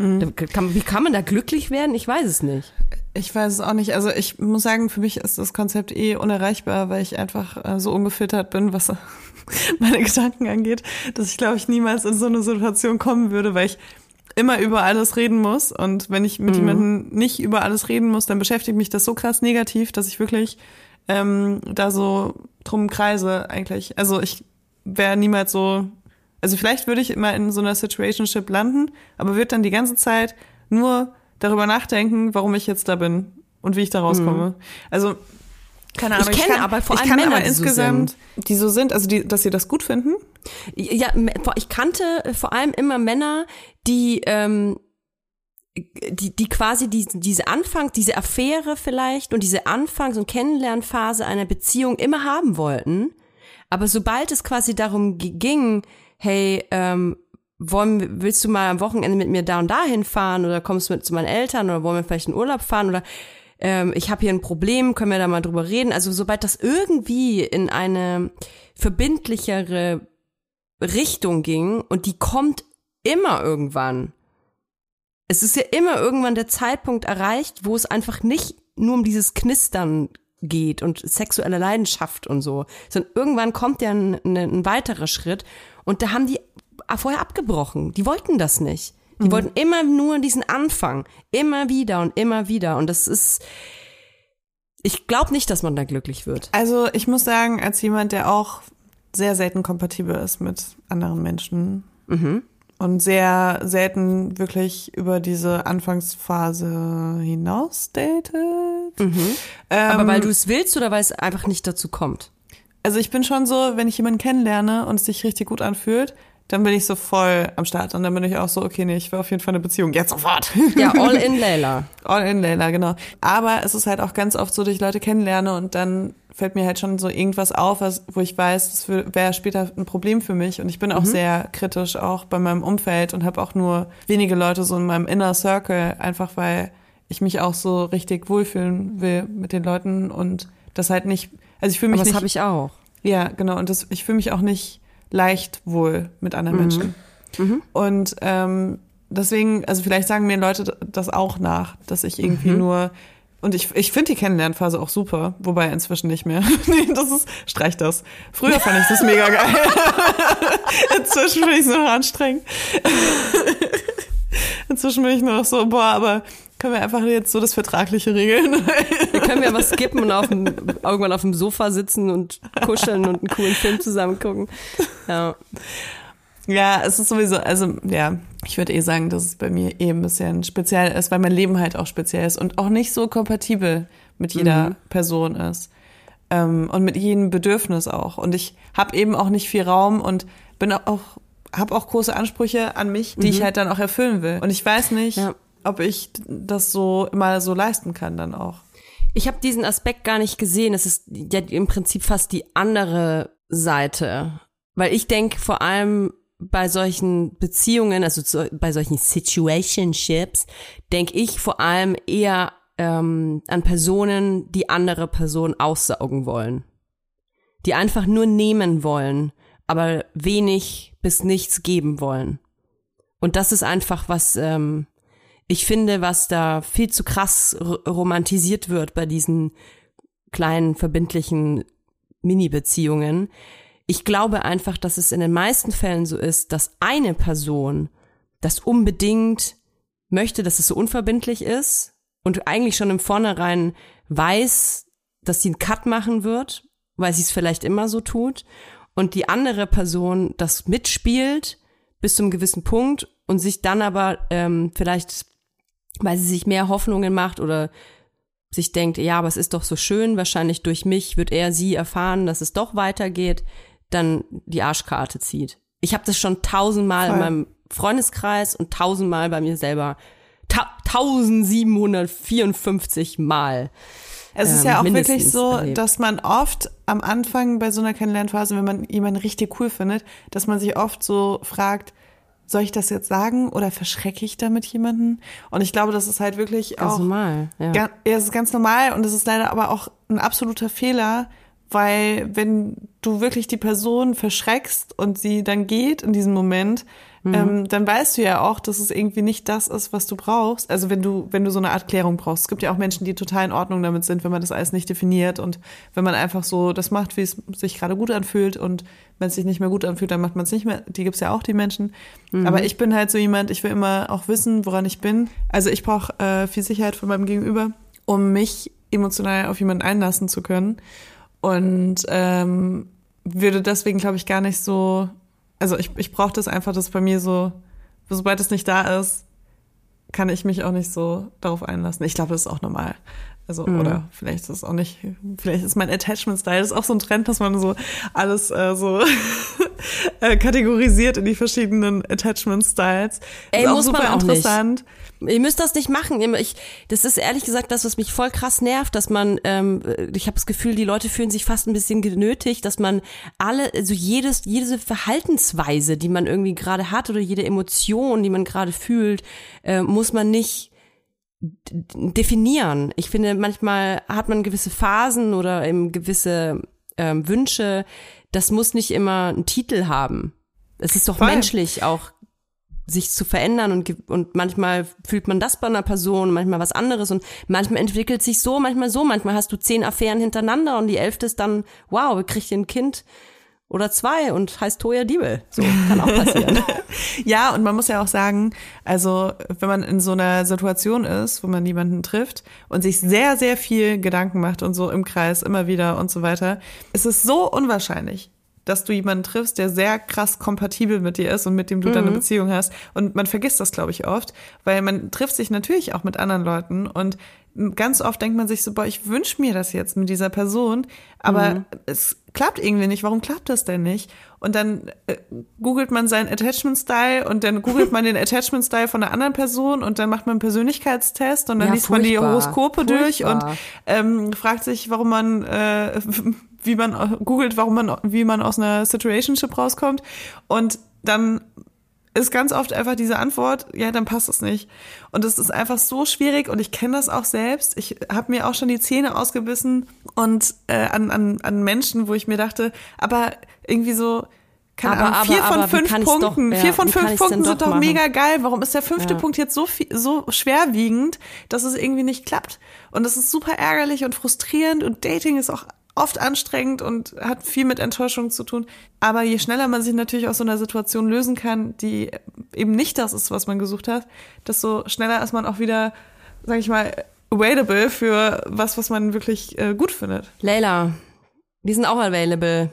Mhm. Wie kann man da glücklich werden? Ich weiß es nicht. Ich weiß es auch nicht. Also ich muss sagen, für mich ist das Konzept eh unerreichbar, weil ich einfach äh, so ungefiltert bin, was *laughs* meine Gedanken angeht, dass ich glaube ich niemals in so eine Situation kommen würde, weil ich immer über alles reden muss. Und wenn ich mit mhm. jemandem nicht über alles reden muss, dann beschäftigt mich das so krass negativ, dass ich wirklich ähm, da so drum kreise eigentlich. Also ich wäre niemals so, also vielleicht würde ich immer in so einer Situationship landen, aber würde dann die ganze Zeit nur darüber nachdenken, warum ich jetzt da bin und wie ich da rauskomme. Mhm. Also keine Ahnung. Ich kenne kann, aber vor allem Männer, aber die insgesamt, so die so sind, also die, dass sie das gut finden. Ja, ich kannte vor allem immer Männer, die ähm, die, die quasi die, diese Anfang, diese Affäre vielleicht und diese Anfangs- und Kennenlernphase einer Beziehung immer haben wollten. Aber sobald es quasi darum ging, hey, ähm, wollen, willst du mal am Wochenende mit mir da und da hinfahren oder kommst du mit zu meinen Eltern oder wollen wir vielleicht in Urlaub fahren oder ähm, ich habe hier ein Problem, können wir da mal drüber reden? Also sobald das irgendwie in eine verbindlichere Richtung ging und die kommt immer irgendwann. Es ist ja immer irgendwann der Zeitpunkt erreicht, wo es einfach nicht nur um dieses Knistern geht und sexuelle Leidenschaft und so, sondern irgendwann kommt ja ein, ein weiterer Schritt und da haben die vorher abgebrochen. Die wollten das nicht. Die mhm. wollten immer nur diesen Anfang. Immer wieder und immer wieder. Und das ist, ich glaube nicht, dass man da glücklich wird. Also ich muss sagen, als jemand, der auch sehr selten kompatibel ist mit anderen Menschen mhm. und sehr selten wirklich über diese Anfangsphase hinaus datet. Mhm. Ähm, Aber weil du es willst oder weil es einfach nicht dazu kommt? Also ich bin schon so, wenn ich jemanden kennenlerne und es sich richtig gut anfühlt, dann bin ich so voll am Start. Und dann bin ich auch so, okay, nee, ich will auf jeden Fall eine Beziehung. Jetzt sofort. Ja, *laughs* all in Layla. all in Layla, genau. Aber es ist halt auch ganz oft so, dass ich Leute kennenlerne und dann fällt mir halt schon so irgendwas auf, was, wo ich weiß, das wäre später ein Problem für mich. Und ich bin auch mhm. sehr kritisch auch bei meinem Umfeld und habe auch nur wenige Leute so in meinem Inner Circle, einfach weil ich mich auch so richtig wohlfühlen will mit den Leuten und das halt nicht, also ich fühle mich Aber das habe ich auch. Ja, genau. Und das, ich fühle mich auch nicht leicht wohl mit anderen mhm. Menschen. Mhm. Und ähm, deswegen, also vielleicht sagen mir Leute das auch nach, dass ich irgendwie mhm. nur und ich, ich finde die Kennenlernphase auch super, wobei inzwischen nicht mehr. *laughs* nee, das ist, streich das. Früher fand ich das mega geil. *laughs* inzwischen finde ich es noch anstrengend. *laughs* inzwischen bin ich nur noch so, boah, aber können wir einfach jetzt so das Vertragliche regeln? *laughs* wir können ja was skippen und auf dem, irgendwann auf dem Sofa sitzen und kuscheln und einen coolen Film zusammen gucken. Ja. Ja, es ist sowieso, also ja, ich würde eh sagen, dass es bei mir eh ein bisschen speziell ist, weil mein Leben halt auch speziell ist und auch nicht so kompatibel mit jeder mhm. Person ist. Ähm, und mit jedem Bedürfnis auch. Und ich habe eben auch nicht viel Raum und bin auch, habe auch große Ansprüche an mich, die mhm. ich halt dann auch erfüllen will. Und ich weiß nicht, ja ob ich das so immer so leisten kann dann auch. Ich habe diesen Aspekt gar nicht gesehen. Es ist ja im Prinzip fast die andere Seite. Weil ich denke vor allem bei solchen Beziehungen, also zu, bei solchen Situationships, denke ich vor allem eher ähm, an Personen, die andere Personen aussaugen wollen. Die einfach nur nehmen wollen, aber wenig bis nichts geben wollen. Und das ist einfach was, ähm, ich finde, was da viel zu krass romantisiert wird bei diesen kleinen verbindlichen Mini-Beziehungen. Ich glaube einfach, dass es in den meisten Fällen so ist, dass eine Person das unbedingt möchte, dass es so unverbindlich ist und eigentlich schon im Vornherein weiß, dass sie einen Cut machen wird, weil sie es vielleicht immer so tut und die andere Person das mitspielt bis zum gewissen Punkt und sich dann aber ähm, vielleicht weil sie sich mehr Hoffnungen macht oder sich denkt, ja, aber es ist doch so schön, wahrscheinlich durch mich wird er sie erfahren, dass es doch weitergeht, dann die Arschkarte zieht. Ich habe das schon tausendmal Voll. in meinem Freundeskreis und tausendmal bei mir selber. Ta 1754 Mal. Es ist ähm, ja auch wirklich so, erlebt. dass man oft am Anfang bei so einer Kennenlernphase, wenn man jemanden richtig cool findet, dass man sich oft so fragt, soll ich das jetzt sagen oder verschrecke ich damit jemanden? Und ich glaube, das ist halt wirklich ganz auch normal. Ja. ja, es ist ganz normal und es ist leider aber auch ein absoluter Fehler, weil wenn du wirklich die Person verschreckst und sie dann geht in diesem Moment, mhm. ähm, dann weißt du ja auch, dass es irgendwie nicht das ist, was du brauchst. Also wenn du, wenn du so eine Art Klärung brauchst. Es gibt ja auch Menschen, die total in Ordnung damit sind, wenn man das alles nicht definiert und wenn man einfach so das macht, wie es sich gerade gut anfühlt und wenn es sich nicht mehr gut anfühlt, dann macht man es nicht mehr. Die gibt's ja auch, die Menschen. Mhm. Aber ich bin halt so jemand, ich will immer auch wissen, woran ich bin. Also ich brauche äh, viel Sicherheit von meinem Gegenüber, um mich emotional auf jemanden einlassen zu können. Und ähm, würde deswegen, glaube ich, gar nicht so also ich, ich brauche das einfach, dass bei mir so, sobald es nicht da ist, kann ich mich auch nicht so darauf einlassen. Ich glaube, das ist auch normal. Also, mhm. oder vielleicht ist es auch nicht, vielleicht ist mein Attachment-Style, das ist auch so ein Trend, dass man so alles äh, so *laughs* *laughs* äh, kategorisiert in die verschiedenen Attachment-Styles. Ey, ist auch muss super man auch interessant. Nicht. Ihr müsst das nicht machen. Ich, das ist ehrlich gesagt das, was mich voll krass nervt, dass man, ähm, ich habe das Gefühl, die Leute fühlen sich fast ein bisschen genötigt, dass man alle, also jedes, jede Verhaltensweise, die man irgendwie gerade hat oder jede Emotion, die man gerade fühlt, äh, muss man nicht definieren. Ich finde, manchmal hat man gewisse Phasen oder eben gewisse ähm, Wünsche. Das muss nicht immer einen Titel haben. Es ist doch Voll. menschlich auch sich zu verändern und, und manchmal fühlt man das bei einer Person, manchmal was anderes und manchmal entwickelt sich so, manchmal so, manchmal hast du zehn Affären hintereinander und die elfte ist dann, wow, kriegt ein Kind oder zwei und heißt Toya Diebel. So, kann auch passieren. *laughs* ja, und man muss ja auch sagen, also wenn man in so einer Situation ist, wo man niemanden trifft und sich sehr, sehr viel Gedanken macht und so im Kreis immer wieder und so weiter, ist es so unwahrscheinlich, dass du jemanden triffst, der sehr krass kompatibel mit dir ist und mit dem du mhm. dann eine Beziehung hast. Und man vergisst das, glaube ich, oft, weil man trifft sich natürlich auch mit anderen Leuten und ganz oft denkt man sich so, boah, ich wünsche mir das jetzt mit dieser Person, aber mhm. es klappt irgendwie nicht. Warum klappt das denn nicht? Und dann äh, googelt man seinen Attachment-Style und dann googelt man den *laughs* Attachment-Style von einer anderen Person und dann macht man einen Persönlichkeitstest und dann ja, liest man die Horoskope furchtbar. durch und ähm, fragt sich, warum man äh, *laughs* wie man googelt, warum man, wie man aus einer Situationship rauskommt. Und dann ist ganz oft einfach diese Antwort, ja, dann passt es nicht. Und es ist einfach so schwierig und ich kenne das auch selbst. Ich habe mir auch schon die Zähne ausgebissen und äh, an, an, an Menschen, wo ich mir dachte, aber irgendwie so, keine aber, Ahnung, vier aber, von fünf Punkten, doch, ja, vier von fünf Punkten sind doch machen? mega geil. Warum ist der fünfte ja. Punkt jetzt so viel, so schwerwiegend, dass es irgendwie nicht klappt? Und das ist super ärgerlich und frustrierend und Dating ist auch oft anstrengend und hat viel mit Enttäuschung zu tun. Aber je schneller man sich natürlich aus so einer Situation lösen kann, die eben nicht das ist, was man gesucht hat, desto schneller ist man auch wieder, sag ich mal, available für was, was man wirklich äh, gut findet. Leila, wir sind auch available.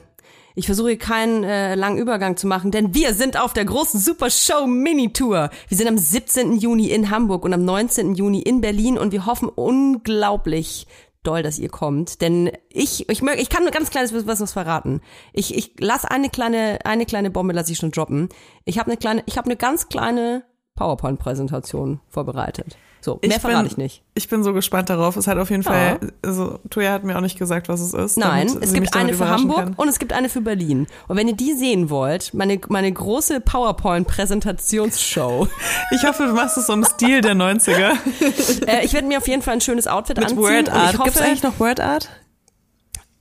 Ich versuche keinen äh, langen Übergang zu machen, denn wir sind auf der großen Super Show Mini Tour. Wir sind am 17. Juni in Hamburg und am 19. Juni in Berlin und wir hoffen unglaublich, doll, dass ihr kommt, denn ich ich mög, ich kann nur ganz kleines was was verraten. Ich ich lass eine kleine eine kleine Bombe lasse ich schon droppen. Ich habe eine kleine ich habe eine ganz kleine PowerPoint-Präsentation vorbereitet. So, mehr ich verrate bin, ich nicht. Ich bin so gespannt darauf. Es hat auf jeden ja. Fall, also Toya hat mir auch nicht gesagt, was es ist. Nein, es gibt eine für Hamburg kann. und es gibt eine für Berlin. Und wenn ihr die sehen wollt, meine, meine große PowerPoint-Präsentationsshow. *laughs* ich hoffe, du machst es so im Stil der 90er. *laughs* äh, ich werde mir auf jeden Fall ein schönes Outfit Mit anziehen. Word Art. Gibt es eigentlich noch Word Art?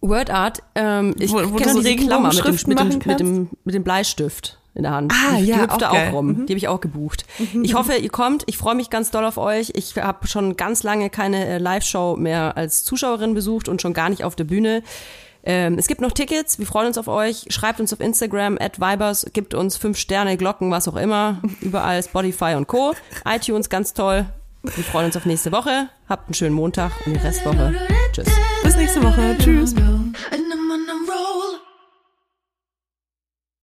Word Art, ähm, ich wo, wo kenne so diese Klammer mit dem, mit, dem, mit, dem, mit dem Bleistift in der Hand. Ah, die, ja, die hüpft auch, auch rum. Mhm. Die habe ich auch gebucht. Mhm. Ich hoffe, ihr kommt. Ich freue mich ganz doll auf euch. Ich habe schon ganz lange keine äh, Live-Show mehr als Zuschauerin besucht und schon gar nicht auf der Bühne. Ähm, es gibt noch Tickets. Wir freuen uns auf euch. Schreibt uns auf Instagram at Vibers, gibt uns fünf Sterne, Glocken, was auch immer. Überall Spotify und Co. iTunes, ganz toll. Wir freuen uns auf nächste Woche. Habt einen schönen Montag und die Restwoche. Tschüss. Bis nächste Woche. Tschüss.